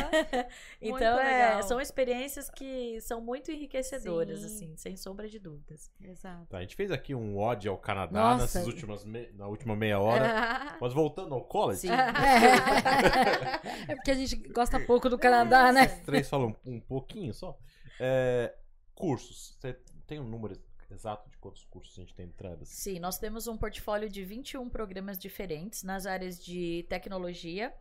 Muito *laughs* então é, são experiências que são muito enriquecedoras, Sim. assim, sem sombra de dúvidas. Exato. Tá, a gente fez aqui um ódio ao Canadá Nossa. nessas últimas me- na última meia hora. *laughs* Mas voltando ao college, Sim. É. É porque a gente gosta pouco do Canadá, né? os três falam um pouquinho só. É, cursos. Você tem um número exato de quantos cursos a gente tem entradas? Sim, nós temos um portfólio de 21 programas diferentes nas áreas de tecnologia,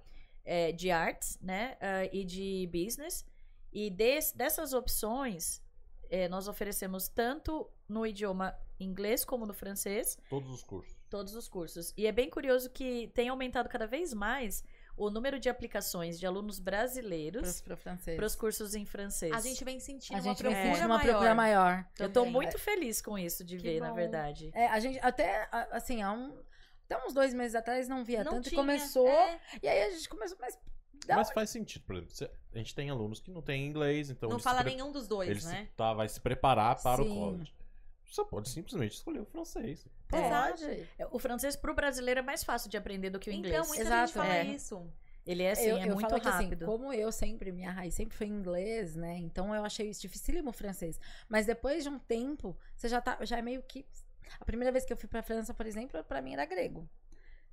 eh, de artes, né, ah, e de business. E des- dessas opções, eh, nós oferecemos tanto no idioma inglês como no francês, Todos os cursos. todos os cursos. E é bem curioso que tem aumentado cada vez mais o número de aplicações de alunos brasileiros para os cursos em francês. A gente vem sentindo a gente uma procura sentir uma maior. procura maior. Eu tô também. muito feliz com isso de Que ver, na bom. verdade. É, a gente até, assim, há um, até uns dois meses atrás não via Não tanto e tinha, começou. é. E aí a gente começou, mas. dá Mas faz sentido, por exemplo, a gente tem alunos que não têm inglês, então não eles se fala pre- nenhum dos dois, ele se- né? tá, vai se preparar para Sim. o college. Você pode simplesmente escolher o francês. Pode. É, O francês pro brasileiro é mais fácil de aprender do que o inglês. Então, muita Exato, gente fala é. isso. Ele é assim, eu, é eu muito falo que, assim, rápido. como eu sempre, minha raiz sempre foi em inglês, né? Então eu achei isso dificílimo o francês. Mas depois de um tempo, você já tá, já é meio que. A primeira vez que eu fui pra França, por exemplo, pra mim era grego.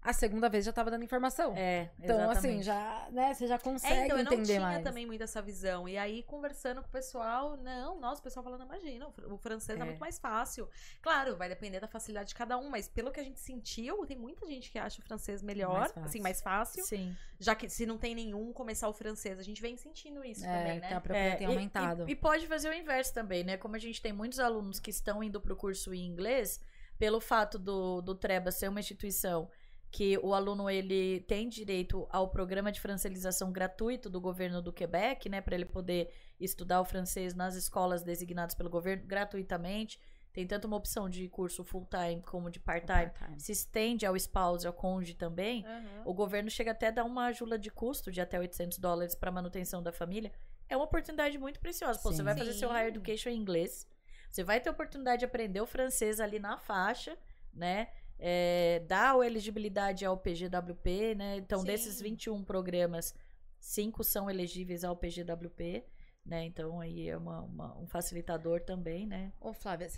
A segunda vez já tava dando informação. É, então, assim, exatamente. já, né, você já consegue É, então eu não entender tinha mais. também muito essa visão. E aí, conversando com o pessoal, não, nossa, o pessoal falando, imagina, o fr- o francês é. É. muito mais fácil. Claro, vai depender da facilidade de cada um, mas pelo que a gente sentiu, tem muita gente que acha o francês melhor, Mais assim, mais fácil. Sim. Já que se não tem nenhum, começar o francês. A gente vem sentindo isso É, também, que a né? procura É, tem e- aumentado. E, e pode fazer o inverso também, né? Como a gente tem muitos alunos que estão indo para o curso em inglês, pelo fato do, do Treba ser uma instituição que o aluno ele tem direito ao programa de francelização gratuito do governo do Quebec, né, para ele poder estudar o francês nas escolas designadas pelo governo gratuitamente. Tem tanto uma opção de curso full time como de part-time. Part-time. Se estende ao spouse, ao cônjuge também. Aham. O governo chega até a dar uma ajuda de custo de até 800 dólares para manutenção da família. É uma oportunidade muito preciosa. Pô, você vai fazer seu Sim. higher education em inglês. Você vai ter a oportunidade de aprender o francês ali na faixa, né? É, dá a elegibilidade ao PGWP, né? Então, Sim. desses 21 programas, cinco são elegíveis ao PGWP, né? Então, aí é uma- uma- um facilitador também, né? Ô, Flávia,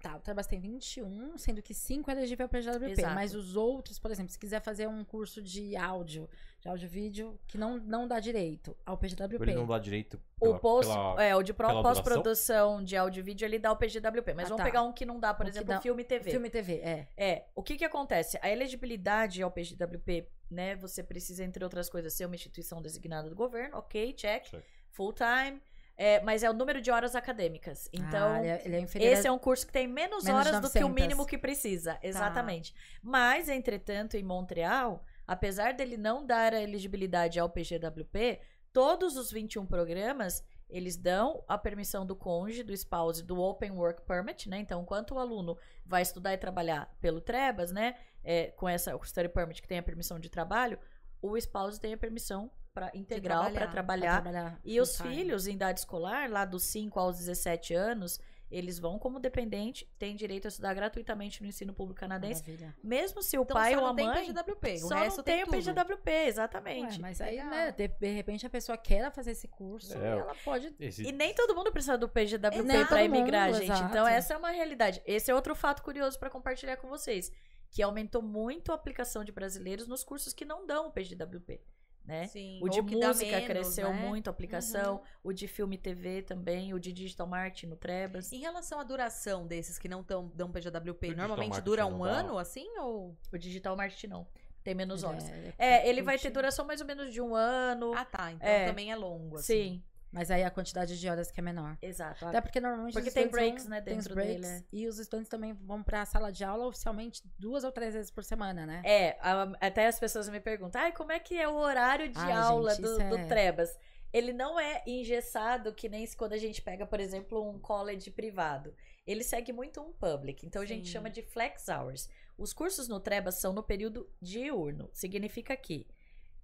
tá, o Trabas tem 21, sendo que 5 é elegível para GWP. Exato. Mas os outros, por exemplo, se quiser fazer um curso de áudio, de áudio-vídeo, que não, não dá direito ao PGWP. Ele não dá direito O pela, post, pela- é, o de pós-produção de áudio e vídeo, ele dá o PGWP. Mas Ah, vamos tá. pegar um que não dá, por O exemplo, dá- filme e TV. Filme e TV, é. É, o que que acontece? A elegibilidade ao PGWP, né, você precisa, entre outras coisas, ser uma instituição designada do governo, ok, check, Check. full time, é, mas é o número de horas acadêmicas. Então, Ah, ele, é, ele é inferior. esse é um curso que tem menos, Menos horas do que o 900. mínimo que precisa, exatamente. Mas, entretanto, em Montreal, apesar dele não dar a elegibilidade ao PGWP, todos os 21 programas, eles dão a permissão do cônjuge, do spouse, do Open Work Permit, né? Então, enquanto o aluno vai estudar e trabalhar pelo Trebas, né? é, com essa o Study Permit que tem a permissão de trabalho, o spouse tem a permissão pra, integral para trabalhar. trabalhar e os time. filhos em idade escolar, lá dos 5 aos 17 anos, eles vão como dependente, têm direito a estudar gratuitamente no ensino público canadense, Maravilha. mesmo se o Então, pai só ou a não tem mãe PGWP, o só resto não tem, o tudo. PGWP, exatamente. Ué, mas aí, Legal. né, de, de repente a pessoa quer fazer esse curso É, e ela pode. Esse- E nem todo mundo precisa do PGWP para emigrar, mundo, gente. exato. Então essa é uma realidade. Esse é outro fato curioso para compartilhar com vocês, que aumentou muito a aplicação de brasileiros nos cursos que não dão o PGWP, né? Sim, O de dá música menos, cresceu né? muito a aplicação, o de filme e TV também, o de digital marketing no Trebas. Em relação à duração desses que não tão, dão PGWP, O normalmente dura um dá? ano, assim, ou... O digital marketing não. Tem menos horas. É, É, ele vai ter duração mais ou menos de um ano. Ah, tá, então É. também é longo, assim. Sim, Mas aí a quantidade de horas que é menor. exato. Até porque normalmente Porque os tem breaks, vão- né, tem dentro breaks, dele, é. E os estudantes também vão pra sala de aula oficialmente duas ou três vezes por semana, né? É, a- até as pessoas me perguntam, ai, como é que é o horário de Ai, aula gente, do, é- Trebas? Ele não é engessado que nem quando a gente pega, por exemplo, um college privado. Ele segue muito um public, então a gente chama de flex hours. Os cursos no Trebas são no período diurno. Significa que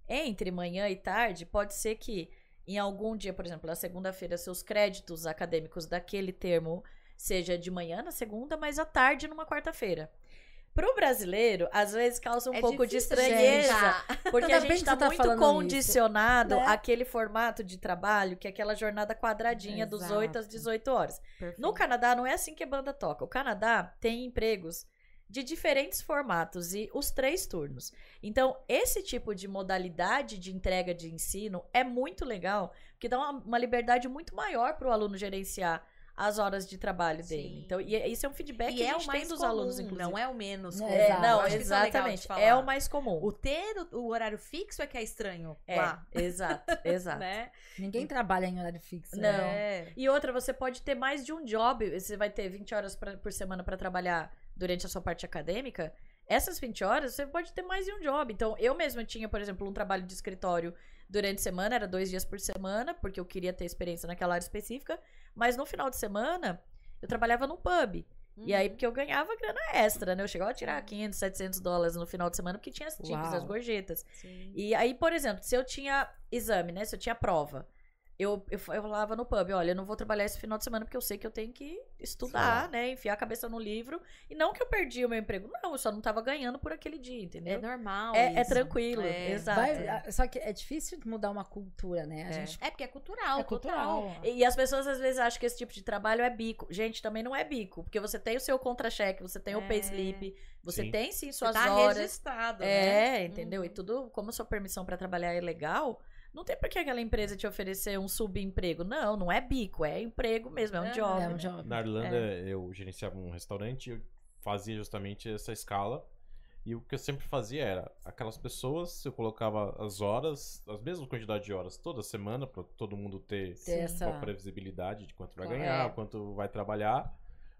entre manhã e tarde, pode ser que em algum dia, por exemplo, na segunda-feira, seus créditos acadêmicos daquele termo seja de manhã na segunda, mas à tarde numa quarta-feira. Pro brasileiro, às vezes causa um É pouco de difícil, estranheza, gente. *laughs* porque Ainda a gente que tá, muito condicionado né? àquele formato de trabalho, que é aquela jornada quadradinha dos 8 às Exato. 18 horas. Perfeito. No Canadá não é assim que a banda toca. O Canadá tem empregos de diferentes formatos e os três turnos. Então, esse tipo de modalidade de entrega de ensino é muito legal, porque dá uma, uma liberdade muito maior para o aluno gerenciar as horas de trabalho dele. Sim. Então, e é- isso é um feedback E que a é gente o mais tem dos comum, alunos, inclusive. não é o menos É, comum. É, não, é exatamente. falar. É o mais comum. O ter o, o horário fixo é que é estranho É, lá, exato, *laughs* exato. né? Ninguém trabalha em horário fixo. Não. né? É. E outra, você pode ter mais de um job. Você vai ter 20 horas pra- por semana para trabalhar durante a sua parte acadêmica. essas 20 horas você pode ter mais de um job. Então, eu mesma tinha, por exemplo, um trabalho de escritório durante a semana, era dois dias por semana, porque eu queria ter experiência naquela área específica. Mas no final de semana, eu trabalhava num pub. E aí, Uhum. porque eu ganhava grana extra, né? Eu chegava a tirar 500, 700 dólares no final de semana, porque tinha as tips, as gorjetas. Sim. E aí, por exemplo, se eu tinha exame, né? Se eu tinha prova, eu, eu, eu falava no pub, olha, eu não vou trabalhar esse final de semana porque eu sei que eu tenho que estudar, Sim. né? Enfiar a cabeça no livro. E não que eu perdi o meu emprego, não, eu só não tava ganhando por aquele dia, É entendeu? normal. É, é tranquilo, É. exato. Vai- a- só que é difícil mudar uma cultura, né? A É. gente É porque é cultural, é cultural. cultural. E as pessoas às vezes acham que esse tipo de trabalho é bico. Gente, também não é bico, porque você tem o seu contra-cheque, você tem o É. payslip, você Sim. tem sim Você suas tá horas. registrado, né? É, entendeu? E Uhum. tudo, como sua permissão pra trabalhar é legal, não tem por que aquela empresa te oferecer um subemprego. Não, não é bico, é emprego mesmo, é um Aham. job. É um né? job. Na Irlanda, eu gerenciava um restaurante e eu fazia justamente essa escala. E o que eu sempre fazia era, aquelas pessoas, eu colocava as horas, as mesmas quantidades de horas toda semana, pra todo mundo ter Ter essa- uma previsibilidade de quanto vai ganhar, É. quanto vai trabalhar.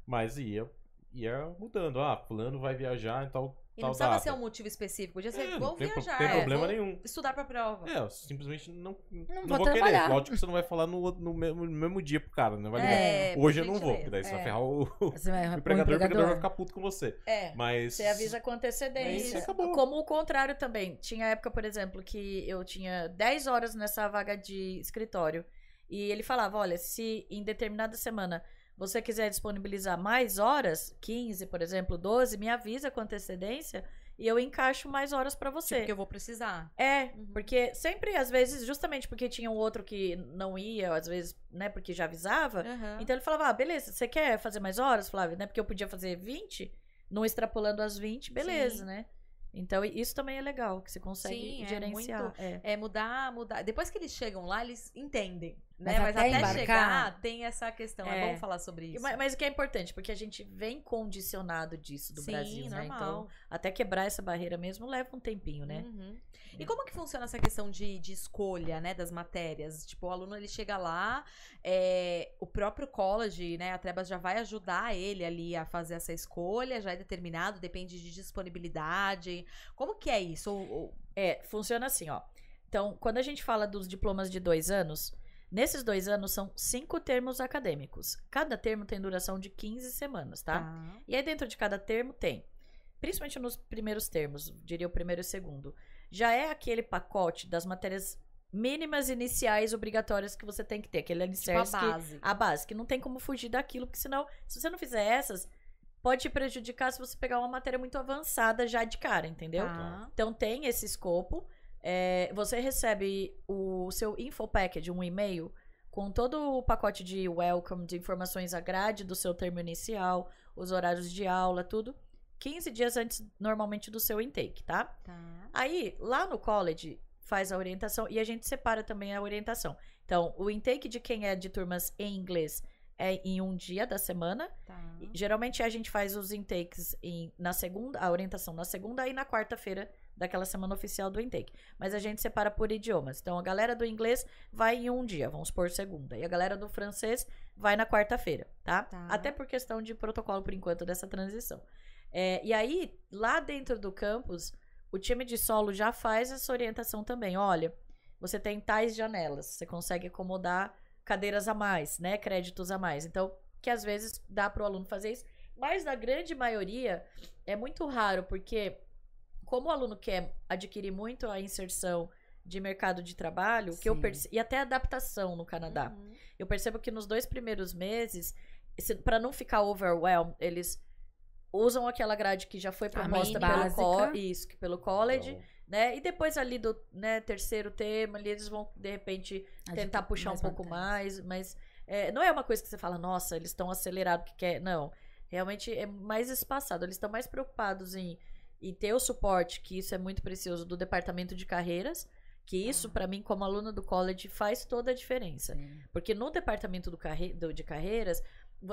Mas ia, ia mudando. Ah, fulano vai viajar em tal, E não precisava data. ser um motivo específico. Podia ser, É, vou não tem, viajar. tem é, problema vou nenhum. Estudar pra prova. É, eu simplesmente não, não, vou vou, querer. trabalhar. Lógico que você não vai falar no, no, mesmo, no mesmo dia pro cara, né? Vai ligar. É, Hoje eu não vou, porque daí você vai É. ferrar o, o Você vai *laughs* o empregador, o empregador vai ficar puto com você. É. Mas. Você avisa com antecedência. acabou. Como o contrário também. Tinha época, por exemplo, que eu tinha 10 horas nessa vaga de escritório. E ele falava: olha, se em determinada semana você quiser disponibilizar mais horas, 15, por exemplo, 12, me avisa com antecedência e eu encaixo mais horas pra você. Porque eu vou precisar. É, Uhum. porque sempre, às vezes, justamente porque tinha um outro que não ia, às vezes, né, porque já avisava. Aham. Então ele falava, ah, beleza, você quer fazer mais horas, Flávio? Né? Porque eu podia fazer 20, não extrapolando as 20, beleza, Sim. né? Então isso também é legal, que você consegue Sim, é gerenciar. muito- é. É mudar, mudar. Depois que eles chegam lá, eles entendem. Né? Mas Mas, até até, embarcar- chegar, tem essa questão. É, É. bom falar sobre isso. ma- Mas o que é importante, porque a gente vem condicionado disso do Sim, Brasil, né? normal. Então, até quebrar essa barreira mesmo leva um tempinho, né? Uhum. E como que funciona essa questão de, de escolha, né, das matérias? Tipo, o aluno, ele chega lá, é, o próprio college, né, a Trebas já vai ajudar ele ali a fazer essa escolha, já é determinado, depende de disponibilidade. Como que é isso? Ou- ou- É, funciona assim, ó. Então, quando a gente fala dos diplomas de dois anos, nesses dois anos são cinco termos acadêmicos. Cada termo tem duração de 15 semanas, tá? E aí, dentro de cada termo, tem, principalmente nos primeiros termos, diria o primeiro e o segundo, já é aquele pacote das matérias mínimas iniciais obrigatórias que você tem que ter, aquele Tipo a alicerce que, base. a base, que não tem como fugir daquilo, porque senão, se você não fizer essas, pode te prejudicar se você pegar uma matéria muito avançada já de cara, entendeu? Tá. Então tem esse escopo. É, você recebe o seu info package, um e-mail, com todo o pacote de welcome, de informações, a grade do seu termo inicial, os horários de aula, tudo. 15 dias antes, normalmente, do seu intake, tá? Tá. Aí, lá no college, faz a orientação e a gente separa também a orientação. Então, o intake de quem é de turmas em inglês é em um dia da semana. Tá. Geralmente a gente faz os intakes em, na segunda, a orientação na segunda e na quarta-feira daquela semana oficial do intake. Mas a gente separa por idiomas. Então a galera do inglês vai em um dia, vamos por segunda. E a galera do francês vai na quarta-feira, tá? Tá. Até por questão de protocolo, por enquanto, dessa transição. É, e aí, lá dentro do campus, o time de solo já faz essa orientação também. Olha, você tem tais janelas, você consegue acomodar cadeiras a mais, né? Créditos a mais. Então, que às vezes dá para o aluno fazer isso. Mas na grande maioria é muito raro, porque como o aluno quer adquirir muito a inserção de mercado de trabalho, que eu perce- e até adaptação no Canadá. Uhum. Eu percebo que nos dois primeiros meses, para não ficar overwhelmed, eles usam aquela grade que já foi proposta pelo, co isso, que pelo college, Então, né? E depois ali do né, terceiro tema, ali eles vão de repente tentar puxar um mais pouco matérias. mais, mas é, não é uma coisa que você fala, nossa, eles estão acelerados que quer, não. Realmente é mais espaçado, eles estão mais preocupados em, em ter o suporte, que isso é muito precioso do departamento de carreiras, que isso Ah. pra mim como aluna do college faz toda a diferença. Sim. Porque no departamento do carre- do- de carreiras,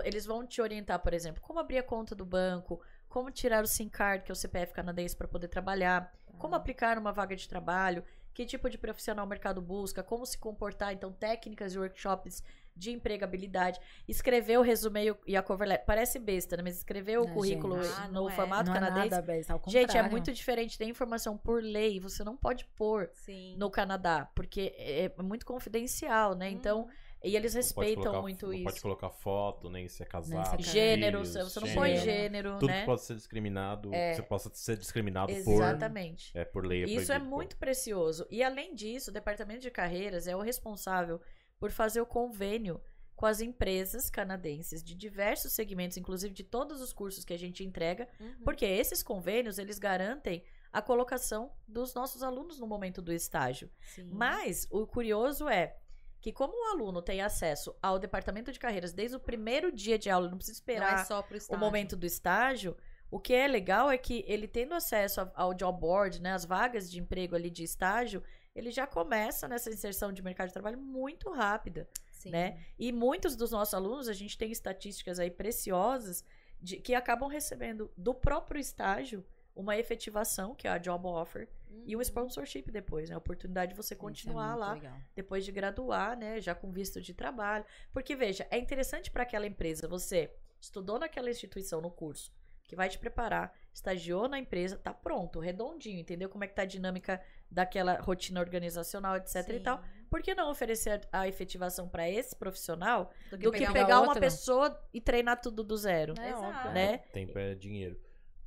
eles vão te orientar, por exemplo, como abrir a conta do banco, como tirar o SIM card, que é o CPF canadense, para poder trabalhar, como aplicar uma vaga de trabalho, que tipo de profissional o mercado busca, como se comportar, então técnicas e workshops de empregabilidade. Escrever o resumo e a cover letter. Parece besta, né? Mas escrever o Não, currículo gente. Ah, no não é. formato não é canadense. nada besta, ao Gente, é muito diferente. Tem informação por lei, você não pode pôr Sim. no Canadá, porque é é muito confidencial, né? Então, e eles Não respeitam colocar- muito não isso. Pode colocar foto, nem se é casado. casado. Gênero, filhos, você não gênero. põe gênero, Tudo né? que pode ser discriminado, É. você possa ser discriminado Exatamente. por, é, por lei. Isso é pô. muito precioso. E além disso, o departamento de carreiras é o responsável por fazer o convênio com as empresas canadenses de diversos segmentos, inclusive de todos os cursos que a gente entrega, Uhum. porque esses convênios eles garantem a colocação dos nossos alunos no momento do estágio. Sim. Mas o curioso é que como o aluno tem acesso ao departamento de carreiras desde o primeiro dia de aula, não precisa não esperar é só pro o momento do estágio, o que é legal é que ele tendo acesso ao job board, né, as vagas de emprego ali de estágio, ele já começa nessa inserção de mercado de trabalho muito rápida, Sim. né? E muitos dos nossos alunos, a gente tem estatísticas aí preciosas de que acabam recebendo do próprio estágio uma efetivação, que é a job offer, e um Uhum. sponsorship depois, né? A oportunidade de você é continuar muito lá legal. depois de graduar, né, já com visto de trabalho. Porque veja, é interessante para aquela empresa, você estudou naquela instituição no curso, que vai te preparar, estagiou na empresa, tá pronto, redondinho, entendeu como é que tá a dinâmica daquela rotina organizacional, etc e Sim. tal. Por que não oferecer a efetivação para esse profissional Do do que pegar pegar, uma outro? pessoa e treinar tudo do zero? É óbvio. né? Tempo é dinheiro.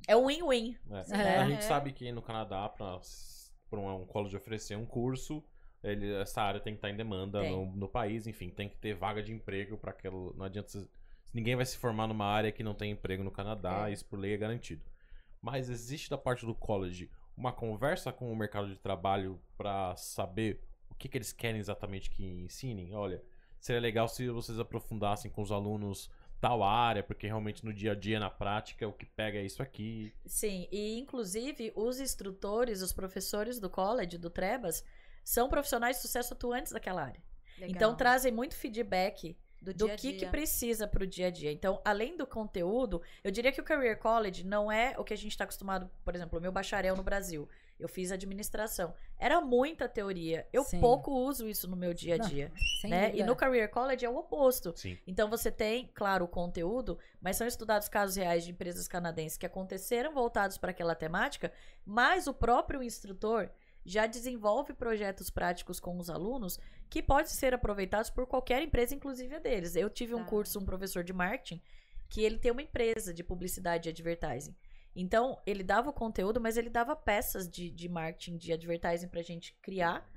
É um win-win. É. É. A gente É. sabe que no Canadá, para um, college oferecer um curso, ele, essa área tem que estar em demanda no, no país, enfim, tem que ter vaga de emprego para aquilo. Não adianta. se- Ninguém vai se formar numa área que não tem emprego no Canadá, É. isso por lei é garantido. Mas existe da parte do college uma conversa com o mercado de trabalho para saber o que, que eles querem exatamente que ensinem? Olha, seria legal se vocês aprofundassem com os alunos tal área, porque realmente no dia a dia, na prática, o que pega é isso aqui. Sim, e inclusive os instrutores, os professores do college, do Trebas, são profissionais de sucesso atuantes daquela área. Legal. Então trazem muito feedback do, do que, que precisa para o dia a dia. Então, além do conteúdo, eu diria que o Career College não é o que a gente está acostumado, por exemplo, o meu bacharel no Brasil. Eu fiz administração. Era muita teoria. Eu Sim. pouco uso isso no meu dia a Não, dia. Sem né? E no Career College é o oposto. Sim. Então você tem, claro, o conteúdo, mas são estudados casos reais de empresas canadenses que aconteceram voltados para aquela temática, mas o próprio instrutor já desenvolve projetos práticos com os alunos que podem ser aproveitados por qualquer empresa, inclusive a deles. Eu tive um Tá. curso, um professor de marketing, que ele tem uma empresa de publicidade e advertising. Então, ele dava o conteúdo, mas ele dava peças de, de marketing, de advertising pra gente criar,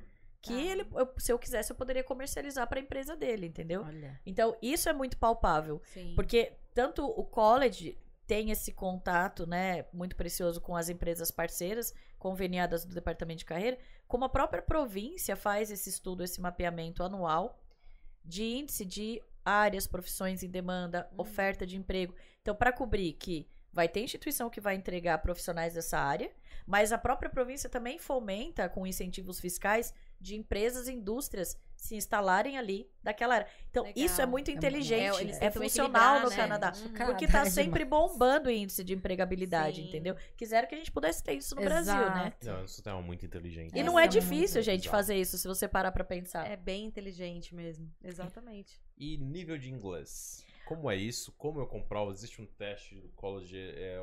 que Tá. ele, eu- se eu quisesse, eu poderia comercializar para a empresa dele, entendeu? Olha. Então, isso é muito palpável. Sim. Porque tanto o college tem esse contato, né, muito precioso com as empresas parceiras conveniadas do departamento de carreira, como a própria província faz esse estudo, esse mapeamento anual de índice de áreas, profissões em demanda, Hum. oferta de emprego. Então, para cobrir que vai ter instituição que vai entregar profissionais dessa área, mas a própria província também fomenta com incentivos fiscais de empresas e indústrias se instalarem ali daquela área. Então, Legal. isso é muito É inteligente, É, é, funcional no né? Canadá. Uhum. Porque tá é sempre bombando o índice de empregabilidade, Sim. entendeu? Quiseram que a gente pudesse ter isso no Brasil, né? Exato. Não, isso é muito inteligente. E É, não é é difícil, gente, bizarro. fazer isso, se você parar pra pensar. É bem inteligente mesmo. Exatamente. E nível de inglês? Como é isso? Como eu comprovo? Existe um teste do college? É,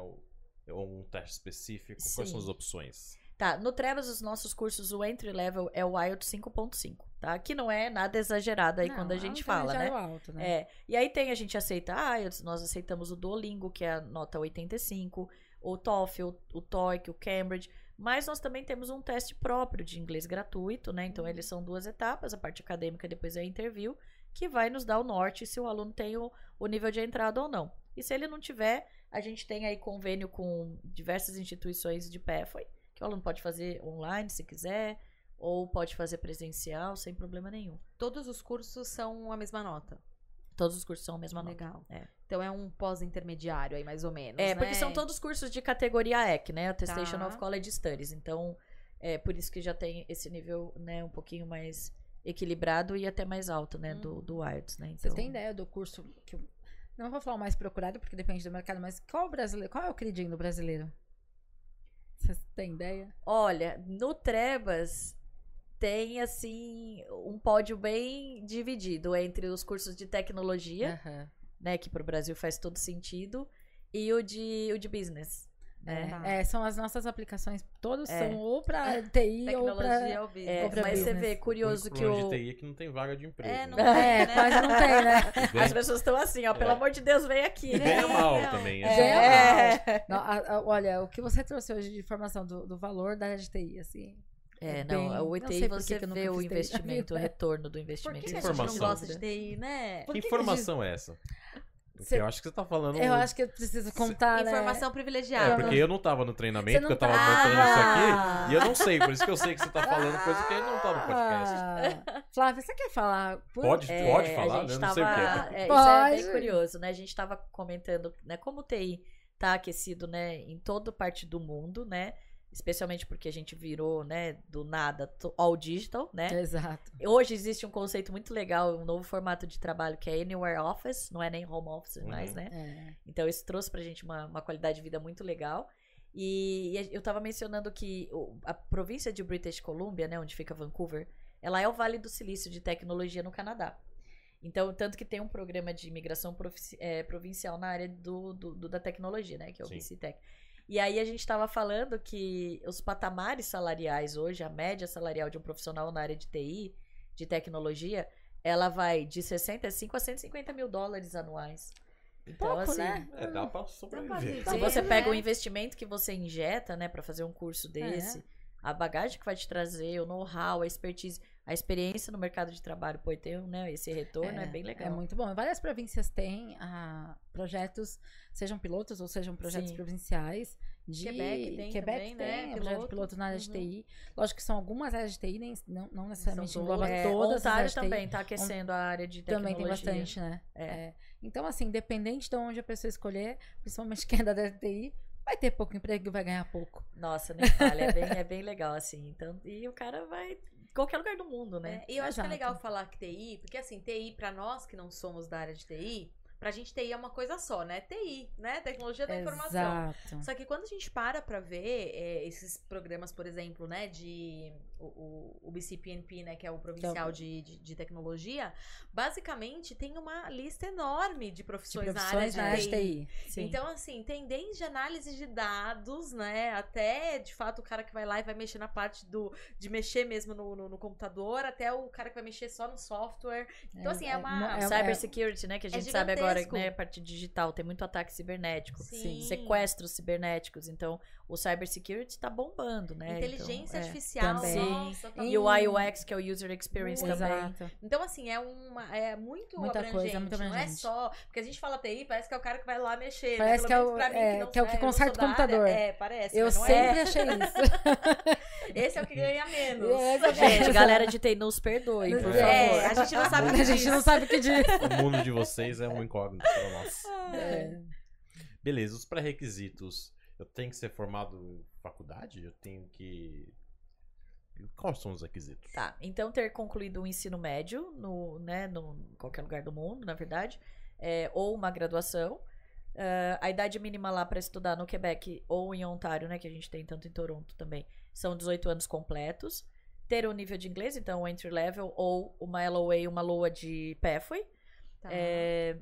é um teste específico? Quais são Sim. as opções? Tá, no Trevas, os nossos cursos, o entry level é o IELTS 5.5, tá? Que não é nada exagerado aí Não, quando a é gente fala, né? Alto, né? É. E aí tem, a gente aceita IELTS, nós aceitamos o Duolingo, que é a nota 85, o TOEFL, o TOEIC, o Cambridge, mas nós também temos um teste próprio de inglês gratuito, né? Então, eles são duas etapas, a parte acadêmica e depois é a interview, que vai nos dar o norte se o aluno tem o, o nível de entrada ou não. E se ele não tiver, a gente tem aí convênio com diversas instituições de PEFOI, que o aluno pode fazer online se quiser, ou pode fazer presencial sem problema nenhum. Todos os cursos são a mesma nota. Todos os cursos são a mesma nota. Legal. É. Então é um pós-intermediário aí, mais ou menos. É, né? porque são todos cursos de categoria EC, né? Attestation Tá. of College Studies. Então, é por isso que já tem esse nível, né, um pouquinho mais equilibrado e até mais alto, né, do, Uhum. do IELTS, né? Você Então, tem ideia do curso que eu- não vou falar o mais procurado porque depende do mercado, mas qual o brasileiro, qual é o queridinho do brasileiro? Você tem ideia? Olha, no Trebas, tem, assim, um pódio bem dividido entre os cursos de tecnologia, Aham. né, que para o Brasil faz todo sentido, e o de, o de business. Né? Tá. É, são as nossas aplicações, todos É. são ou pra TI ou pra... Tecnologia ou business. É, Ou pra mas você business. vê, O curioso único que o... de TI é que não tem vaga de emprego. É, não né? tem, É, né? quase não tem, né? As pessoas estão assim, ó, pelo É. amor de Deus, vem aqui. E ganha É, mal não. também. É. É, Não, a- a- olha, o que você trouxe hoje de informação do, do valor da área de TI, assim... É, É não, bem- o ETI por você que vê o TI investimento, o retorno do Por investimento. que, que a gente não informação. gosta de TI, né? Por Que que que informação é essa? Cê- eu acho que você tá falando. Eu acho que eu preciso contar, né? Informação É, privilegiada. porque eu não tava no treinamento, porque eu tava tá- montando isso aqui. E eu não sei, por isso que eu sei que você tá falando coisa que não tá no podcast. Ah, Flávia, você quer falar? Por- Pode, É, pode falar, né? Eu não sei o que tava- é. é, isso é bem Pode. curioso, né? A gente estava comentando, né, como o TI tá aquecido, né, em toda parte do mundo, né? Especialmente porque a gente virou, né, do nada ao digital, né? Exato. Hoje existe um conceito muito legal, um novo formato de trabalho que é Anywhere Office, não é nem Home Office Uhum. mais, né? É. Então isso trouxe pra gente uma, uma qualidade de vida muito legal. E, e eu tava mencionando que a província de British Columbia, né, onde fica Vancouver, ela é o Vale do Silício de tecnologia no Canadá. Então, tanto que tem um programa de imigração eh, provincial na área do, do- do- da tecnologia, né? Que é o Sim. BCTech. E aí a gente estava falando que os patamares salariais hoje, a média salarial de um profissional na área de TI, de tecnologia, ela vai de 65 a 150 mil dólares anuais. Então, Pouco, assim, né? É, dá pra sobreviver. viver. se você né? pega o investimento que você injeta, né, para fazer um curso É. desse, a bagagem que vai te trazer, o know-how, a expertise, a experiência no mercado de trabalho, pô, e ter né, esse retorno é, bem legal. É muito bom. Várias províncias têm ah, projetos, sejam pilotos ou sejam projetos Sim. provinciais. De... Quebec tem Quebec também, tem, né? é um projeto Piloto. na área de Uhum. TI. Lógico que são algumas áreas de TI, nem, não, não necessariamente São engloba todas. É, todas as áreas também tá aquecendo a área de Também tecnologia. tem bastante, né? É. É. Então, assim, independente de onde a pessoa escolher, principalmente quem é da área de TI, vai ter pouco emprego e vai ganhar pouco. Nossa, nem falha, é bem, é bem legal, assim. Então, e o cara vai qualquer lugar do mundo, né? É, e eu acho que é legal falar que TI, porque assim, TI, pra nós que não somos da área de TI, pra gente TI é uma coisa só, né? TI, né? Tecnologia da informação. Exato. Só que quando a gente para pra ver é, esses programas, por exemplo, né, de o, o, o BCPNP, né, que é o provincial de, de, de tecnologia, basicamente tem uma lista enorme de De profissões, profissões na área de TI. Sim. Então, assim, tem desde análise de dados, né? Até, de fato, o cara que vai lá e vai mexer na parte do de mexer mesmo no, no, no computador, até o cara que vai mexer só no software. Então, assim, é uma- é- Cybersecurity, né? Que a é gente sabe agora, né? A parte digital, tem muito ataque cibernético. Sim. Sequestros cibernéticos. Então, o cybersecurity tá bombando, né? Inteligência Então, é. artificial, Também. Nossa, tá E o UX, que é o User Experience Muito. também. Exato. Então, assim, é uma. É muito Muita abrangente. coisa, muito Não é abrangente. só. Porque a gente fala TI, parece que é o cara que vai lá mexer. Parece né? que é o- pra mim, é, não que é o que conserta o computador. É, parece. Eu não sempre é. achei isso. *laughs* Esse é o que ganha menos. É que- Gente, galera de TI, nos perdoem, por favor. É, a gente não sabe *laughs* o que a gente não sabe o que diz. O mundo de vocês é um incógnito para nós. É. Beleza, os pré-requisitos. Eu tenho que ser formado em faculdade? Eu tenho que. Quais são os requisitos? Tá, então ter concluído o ensino médio no, né, no em qualquer lugar do mundo, na verdade, é, ou uma graduação. Ah, a idade mínima lá para estudar no Quebec ou em Ontário, né, que a gente tem tanto em Toronto também, são 18 anos completos. Ter o nível de inglês, então o entry level ou uma LOA, uma LOA de PEFOI. Tá. É,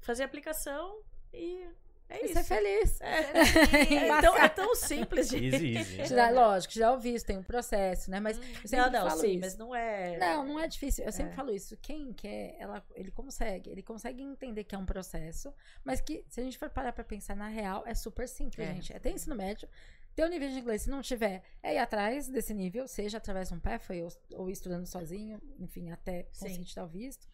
fazer aplicação e é E isso. ser feliz. É, *laughs* então é tão simples de Easy, easy. Tirar, lógico, tirar o visto, tem um processo, né? Mas eu sempre Não, não, falo sim, isso. mas não é. Não, não é difícil. Eu sempre É. falo isso. Quem quer, ela, ele consegue. Ele consegue entender que é um processo, mas que, se a gente for parar pra pensar na real, é super simples, É. gente. É ter ensino médio, ter o nível de inglês. Se não tiver, é ir atrás desse nível, seja através de um PEFA ou, ou estudando sozinho, enfim, até Sim. conseguir tirar o visto.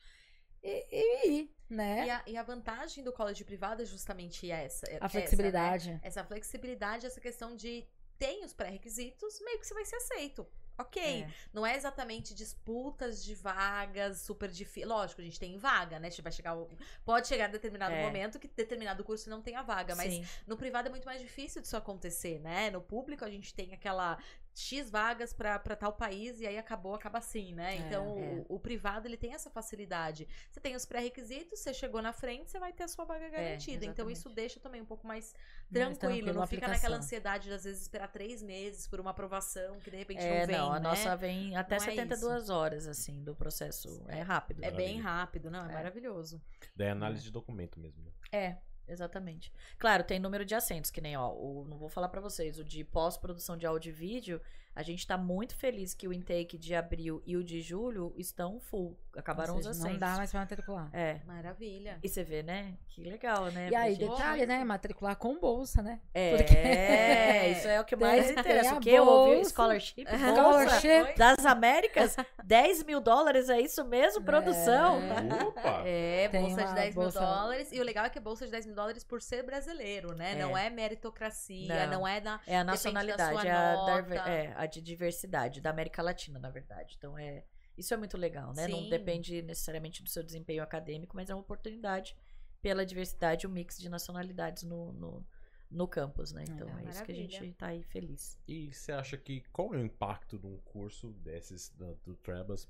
E, e ir, né? E a, e a vantagem do colégio privado é justamente essa. é- a essa, flexibilidade. né? Essa flexibilidade, essa questão de tem os pré-requisitos, meio que você vai ser aceito. Ok. É. Não é exatamente disputas de vagas super difíceis. Lógico, a gente tem vaga, né? Vai chegar, o- pode chegar a determinado É. momento que determinado curso não tenha vaga, mas Sim. no privado é muito mais difícil disso acontecer, né? No público a gente tem aquela X vagas pra tal país e aí acabou, acaba assim, né? É, então é. O, o privado ele tem essa facilidade. Você tem os pré-requisitos, você chegou na frente, você vai ter a sua vaga garantida. então exatamente. isso deixa também um pouco mais Mais tranquilo, tranquilo não fica aplicação. naquela ansiedade de às vezes esperar três meses por uma aprovação que de repente É, não vem, não, Não, a né? nossa vem até Não é 72 horas, assim, do processo. É rápido. É bem Maravilha. rápido, não, é, É. maravilhoso. Daí é análise de documento mesmo. né? É, exatamente. Claro, tem número de assentos, que nem, ó, o, não vou falar pra vocês, o de pós-produção de áudio e vídeo, a gente tá muito feliz que o intake de abril e o de julho estão full. Acabaram Ou os seja, assentos. Não dá mais pra matricular. É. Maravilha. E você vê, né? Que legal, né? E aí, gente. detalhe, né? Matricular com bolsa, né? É, Porque- *laughs* isso é o que mais interessa. O que eu ouvi? Scholarship, bolsa Scholarship. das Américas, 10 mil dólares, é isso mesmo? Produção. É. Opa! *laughs* É, bolsa de uma 10 mil bolsa- dólares. E o legal é que é bolsa de 10 mil dólares por ser brasileiro, né? É. Não é meritocracia, Não. não, é da. É a da nacionalidade, sua é a, nota. é a de diversidade, da América Latina, na verdade. Então, é isso é muito legal, né? Não Sim. depende necessariamente do seu desempenho acadêmico, mas é uma oportunidade pela diversidade, o mix de nacionalidades no, no, no campus, né? Então, é, isso que a gente tá aí feliz. E você acha que qual é o impacto de um curso desses da- do Trebas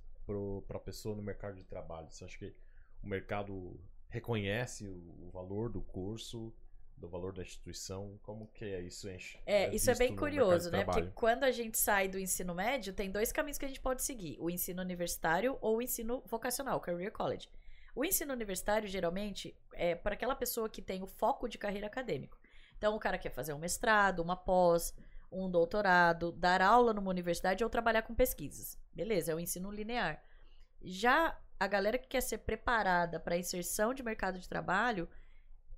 para a pessoa no mercado de trabalho? Você acha que o mercado reconhece o, o valor do curso, do valor da instituição? Como que é isso? enche- É, isso é bem curioso, né? Porque quando a gente sai do ensino médio, tem dois caminhos que a gente pode seguir: o ensino universitário ou o ensino vocacional, Career College. O ensino universitário, geralmente, é para aquela pessoa que tem o foco de carreira acadêmico. Então, o cara quer fazer um mestrado, uma pós, um doutorado, dar aula numa universidade ou trabalhar com pesquisas. Beleza, é o ensino linear. Já a galera que quer ser preparada para inserção de mercado de trabalho,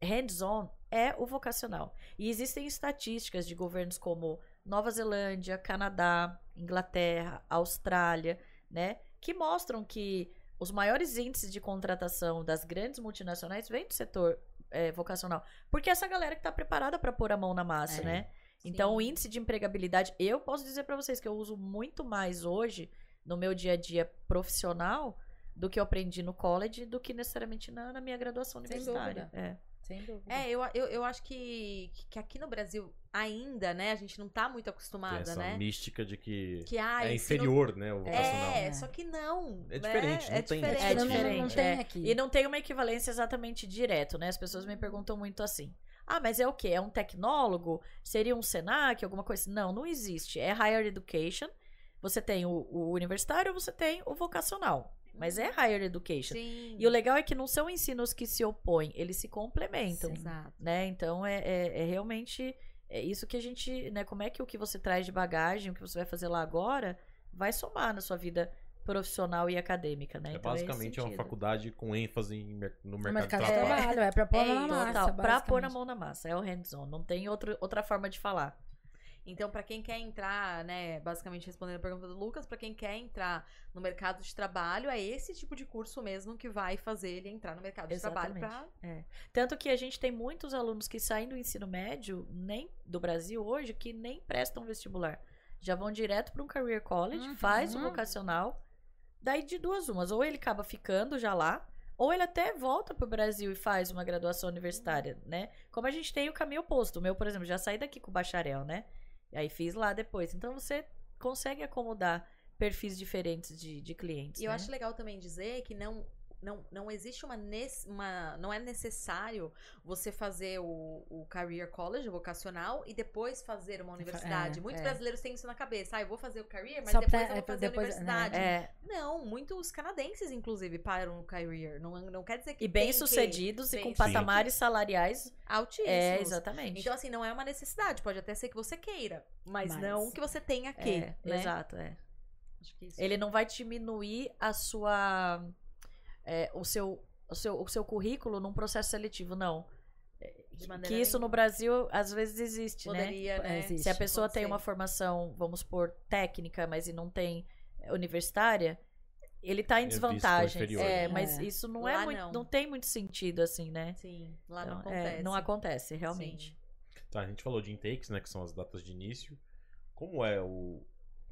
hands-on é o vocacional. E existem estatísticas de governos como Nova Zelândia, Canadá, Inglaterra, Austrália, né, que mostram que os maiores índices de contratação das grandes multinacionais vêm do setor é, vocacional, porque essa galera que está preparada para pôr a mão na massa, É. né? Então, o Sim. índice de empregabilidade, eu posso dizer para vocês que eu uso muito mais hoje no meu dia a dia profissional do que eu aprendi no college, do que necessariamente na, na minha graduação Sem universitária. dúvida. É. Sem dúvida. É, eu, eu, eu acho que, que aqui no Brasil ainda, né? A gente não tá muito Tem acostumada, essa né? mística de que Que ah, é inferior, né, o vocacional. É, É. só que não. É né? diferente, não é tem- diferente. É Não- não- diferente, Não tem é. aqui. E não tem uma equivalência exatamente direto, né? As pessoas me perguntam muito assim. Ah, mas é o quê? É um tecnólogo? Seria um SENAC? Alguma coisa assim? Não, não existe. É higher education. Você tem o, o universitário, você tem o vocacional. Mas é higher education. Sim. E o legal é que não são ensinos que se opõem, eles se complementam. Sim. Né? Então é, é, é realmente é isso que a gente, né? Como é que o que você traz de bagagem, o que você vai fazer lá agora, vai somar na sua vida profissional e acadêmica, né? É Então, esse basicamente é uma faculdade com ênfase em no mercado, mercado de trabalho. trabalho, é pra pôr a É, mão na massa. Pra pôr na mão na massa, é o hands-on, não tem outro, outra forma de falar. Então, pra quem quer entrar, né, basicamente respondendo a pergunta do Lucas, pra quem quer entrar no mercado de trabalho, é esse tipo de curso mesmo que vai fazer ele entrar no mercado de trabalho Exatamente. pra É. Tanto que a gente tem muitos alunos que saem do ensino médio, nem do Brasil hoje, que nem prestam vestibular. Já vão direto para um career college, Uhum. faz o vocacional, daí de duas umas, ou ele acaba ficando já lá, ou ele até volta pro Brasil e faz uma graduação universitária, né? Como a gente tem o caminho oposto. O meu, por exemplo, já saí daqui com o bacharel, né? E aí fiz lá depois. Então você consegue acomodar perfis diferentes de, de clientes. E eu né? acho legal também dizer que não, não, não existe uma, uma. Não é necessário você fazer o, o Career College, o vocacional, e depois fazer uma universidade. é, Muitos é. brasileiros têm isso na cabeça. Ah, eu vou fazer o Career, mas Só depois pra- eu é, vou fazer depois, a universidade. É, Não, muitos canadenses, inclusive, param no Career. Não, não quer dizer que. e tem bem e com patamares salariais. altíssimos. É, exatamente. Então, assim, não é uma necessidade. Pode até ser que você queira, mas, Mas- não que você tenha que. É, né? Exato, é. Acho que isso- Ele não vai diminuir a sua. É, o, seu, o, seu, o seu currículo num processo seletivo, não. É, De que- isso no. Brasil às vezes existe, né? poderia, né? existe. Se a pessoa Pode tem ser. uma formação, vamos por técnica, mas e não tem é, universitária, ele tá em É desvantagem. É, né? mas É. isso não é Lá muito, não. não. tem muito sentido assim, né? Sim, lá não Então, é, acontece. não acontece, realmente. Tá, a gente falou de intakes, né, que são as datas de início. Como é o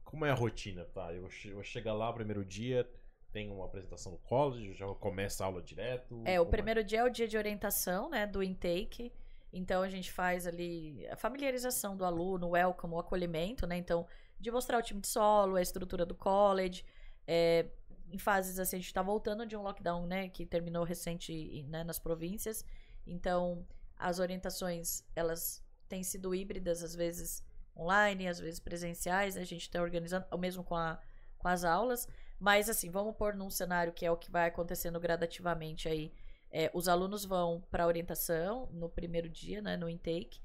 como é a rotina, tá? Eu, che- eu chego lá primeiro dia, tem uma apresentação no college, já começa a aula direto. É, o como primeiro dia é o dia de orientação, né, do intake. Então a gente faz ali a familiarização do aluno, o welcome, o acolhimento, né? Então, de mostrar o time de solo, a estrutura do college. É, em fases assim, a gente tá voltando de um lockdown, né, que terminou recente né, nas províncias. Então, as orientações, elas têm sido híbridas, às vezes online, às vezes presenciais, né? a gente está organizando, o mesmo com, a, com as aulas. Mas, assim, vamos pôr num cenário que é o que vai acontecendo gradativamente aí. É, os alunos vão para orientação no primeiro dia, né, no intake.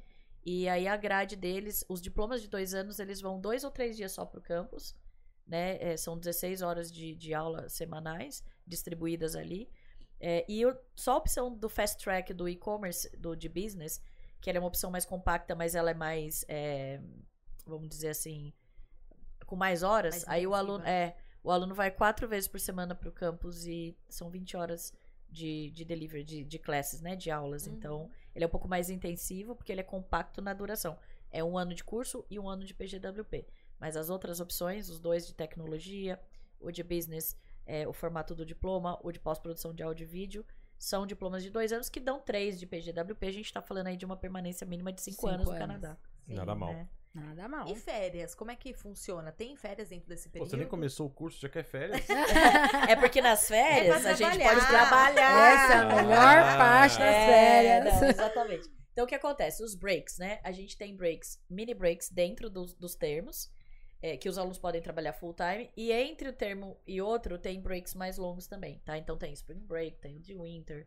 E aí a grade deles, os diplomas de dois anos, eles vão dois ou três dias só para o campus. Né? É, são 16 horas de, de aula semanais distribuídas ali. É, e só a opção do fast track do e-commerce, do de business, que ela é uma opção mais compacta, mas ela é mais, é, vamos dizer assim, com mais horas. Mais aí o aluno, é, o aluno vai quatro vezes por semana para o campus e são 20 horas de, de delivery, de, de classes, né? De aulas. Uhum. Então, ele é um pouco mais intensivo, porque ele é compacto na duração. É um ano de curso e um ano de PGWP. Mas as outras opções, os dois de tecnologia, o de business, é, o formato do diploma, o de pós-produção de áudio e vídeo, são diplomas de dois anos que dão três de PGWP. A gente está falando aí de uma permanência mínima de cinco, Cinco anos no anos. Canadá. Nada mal. né? Nada mal. E férias, como é que funciona? Tem férias dentro desse período? você nem começou o curso, já quer férias? *laughs* É porque nas *laughs* férias pra a gente pode trabalhar. Essa é a melhor Ah. parte das É, férias. não, *laughs* exatamente. Então, o que acontece? Os breaks, né? A gente tem breaks, mini breaks dentro dos, dos termos, é, que os alunos podem trabalhar full time. E entre o termo e outro, tem breaks mais longos também, tá? Então, tem spring break, tem o de winter.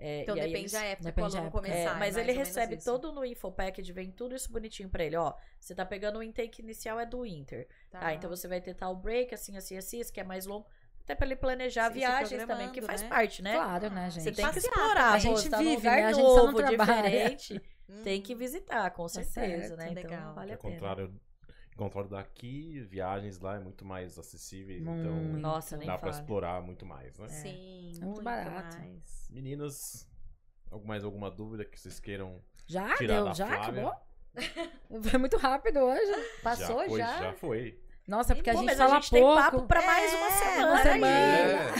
É, Então e aí depende eles- da época Depende que o da aluno época. É, começar. mas é ele ou menos recebe todo no info package, vem tudo isso bonitinho pra ele. Ó, você tá pegando o intake inicial é do winter. Tá, então você vai ter tal break, assim, assim, assim, esse que é mais longo. Até pra ele planejar Se- viagens também, que faz né? parte, né? Claro, né, gente? Você tem que explorar, A gente tá vive, lugar né? A gente só não novo, diferente. *laughs* Tem que visitar, com certeza, certo, né? Então legal. vale Ao a pena. ao contrário daqui, viagens lá é muito mais acessíveis, Muito. então Nossa, dá pra fala. explorar muito mais, né? Sim, Muito muito, barato. mais. Meninas, algum- mais alguma dúvida que vocês queiram Já tirar deu, da já Flávia? acabou? *laughs* Foi muito rápido hoje. Passou foi, já? Já foi. Nossa, porque a gente fala a gente tem pouco. papo pra mais uma É, semana. uma aí. semana.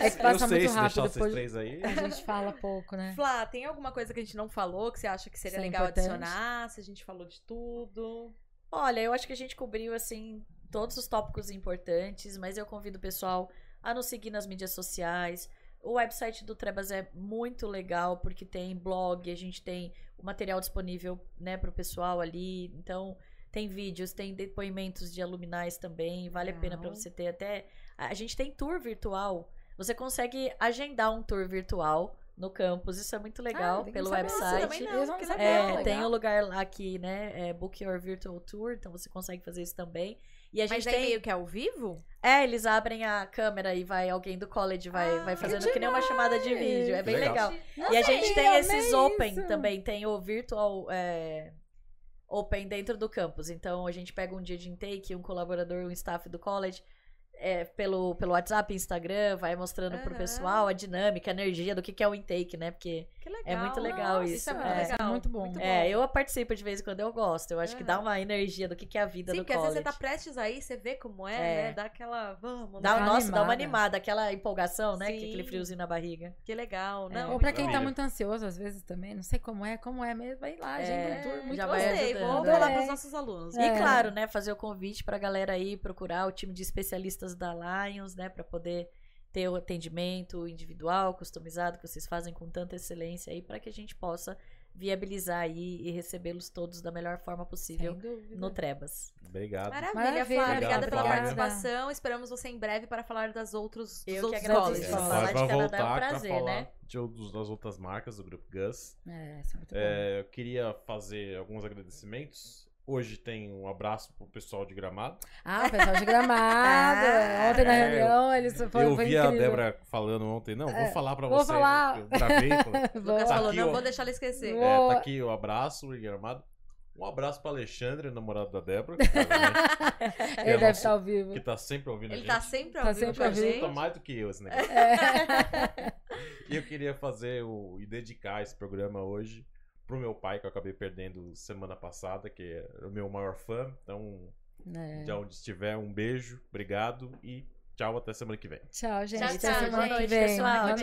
É que passa eu sei, muito se rápido, deixar vocês depois- três aí. A gente fala pouco, né? Flá, tem alguma coisa que a gente não falou que você acha que seria Isso é legal importante. adicionar? Se a gente falou de tudo. Olha, eu acho que a gente cobriu, assim, todos os tópicos importantes, mas eu convido o pessoal a nos seguir nas mídias sociais. O website do Trebas é muito legal, porque tem blog, a gente tem o material disponível, né, pro pessoal ali. Então, tem vídeos, tem depoimentos de aluminais também. Vale a pena para você ter até. A gente tem tour virtual. Você consegue agendar um tour virtual no campus. Isso é muito legal Ah, pelo website. não, que legal. É, legal. tem um lugar lá aqui, né? É Book Your Virtual Tour, então você consegue fazer isso também. E a gente Mas tem. meio que é ao vivo? É, eles abrem a câmera e vai alguém do college vai, Ah, vai que fazendo que, nem uma chamada de vídeo. É bem Legal. legal. e a gente tem esses open isso. também, tem o virtual é, open dentro do campus. Então a gente pega um dia de intake, um colaborador, um staff do college. É, pelo, pelo WhatsApp, Instagram, vai mostrando pro Aham. pessoal a dinâmica, a energia do que, que é o intake, né? Porque Que legal. É muito legal Nossa, isso. Isso é muito É. legal. É muito bom. Muito É, eu participo de vez em quando, eu gosto. Eu acho que dá uma energia do que, que é a vida Sim, do porque às college. vezes você tá prestes aí, você vê como é, É. né? Dá aquela. Vamos, Dá, né? nossa, dá uma animada. aquela empolgação, né? Que Sim. aquele friozinho na barriga. Que legal. É. Não, Ou pra quem bom. tá muito ansioso, às vezes também, não sei como é, como é mesmo, vai lá, agenda É, um tour, muito já bom. vai Gostei, vou ajudando. falar É. pros nossos alunos. E É. claro, né, fazer o convite pra galera aí procurar o time de especialistas da Lions, né, Pra poder ter o atendimento individual, customizado que vocês fazem com tanta excelência aí para que a gente possa viabilizar aí e recebê-los todos da melhor forma possível no Trebas. Obrigado. Maravilha, Maravilha, Flávia. Obrigada pela Flávia. participação. Esperamos você em breve para falar das outros, dos Eu que agradeço. É, Falar vai de Canadá é um voltar prazer, né? de outros, das outras marcas do Grupo Gus. É, isso é muito bom. É, eu queria fazer alguns agradecimentos. Hoje tem um abraço pro pessoal de Gramado. Ah, o pessoal de gramado. *laughs* Ah, Ontem na é, reunião, eles foi, eu vi a. Débora falando ontem. Não, vou falar pra vou vocês. falar. Eu gravei. *laughs* falei, Tá falou, aqui, não ó. vou deixar ela esquecer. É, tá aqui o abraço em Gramado. Um abraço pra Alexandre, namorado da Débora, que, que *laughs* Ele é deve nosso- estar ao vivo. que tá sempre ouvindo a Ele gente. tá sempre ao Tá vivo sempre com a ao vivo. gente. Escuta mais do que eu esse negócio. É. E eu queria fazer o, e dedicar esse programa hoje pro meu pai, que eu acabei perdendo semana passada, que é o meu maior fã. Então, É. de onde estiver, um beijo, obrigado e tchau, até semana que vem. Tchau, gente. Tchau, Até tchau, semana gente. que vem. Pessoal, tchau.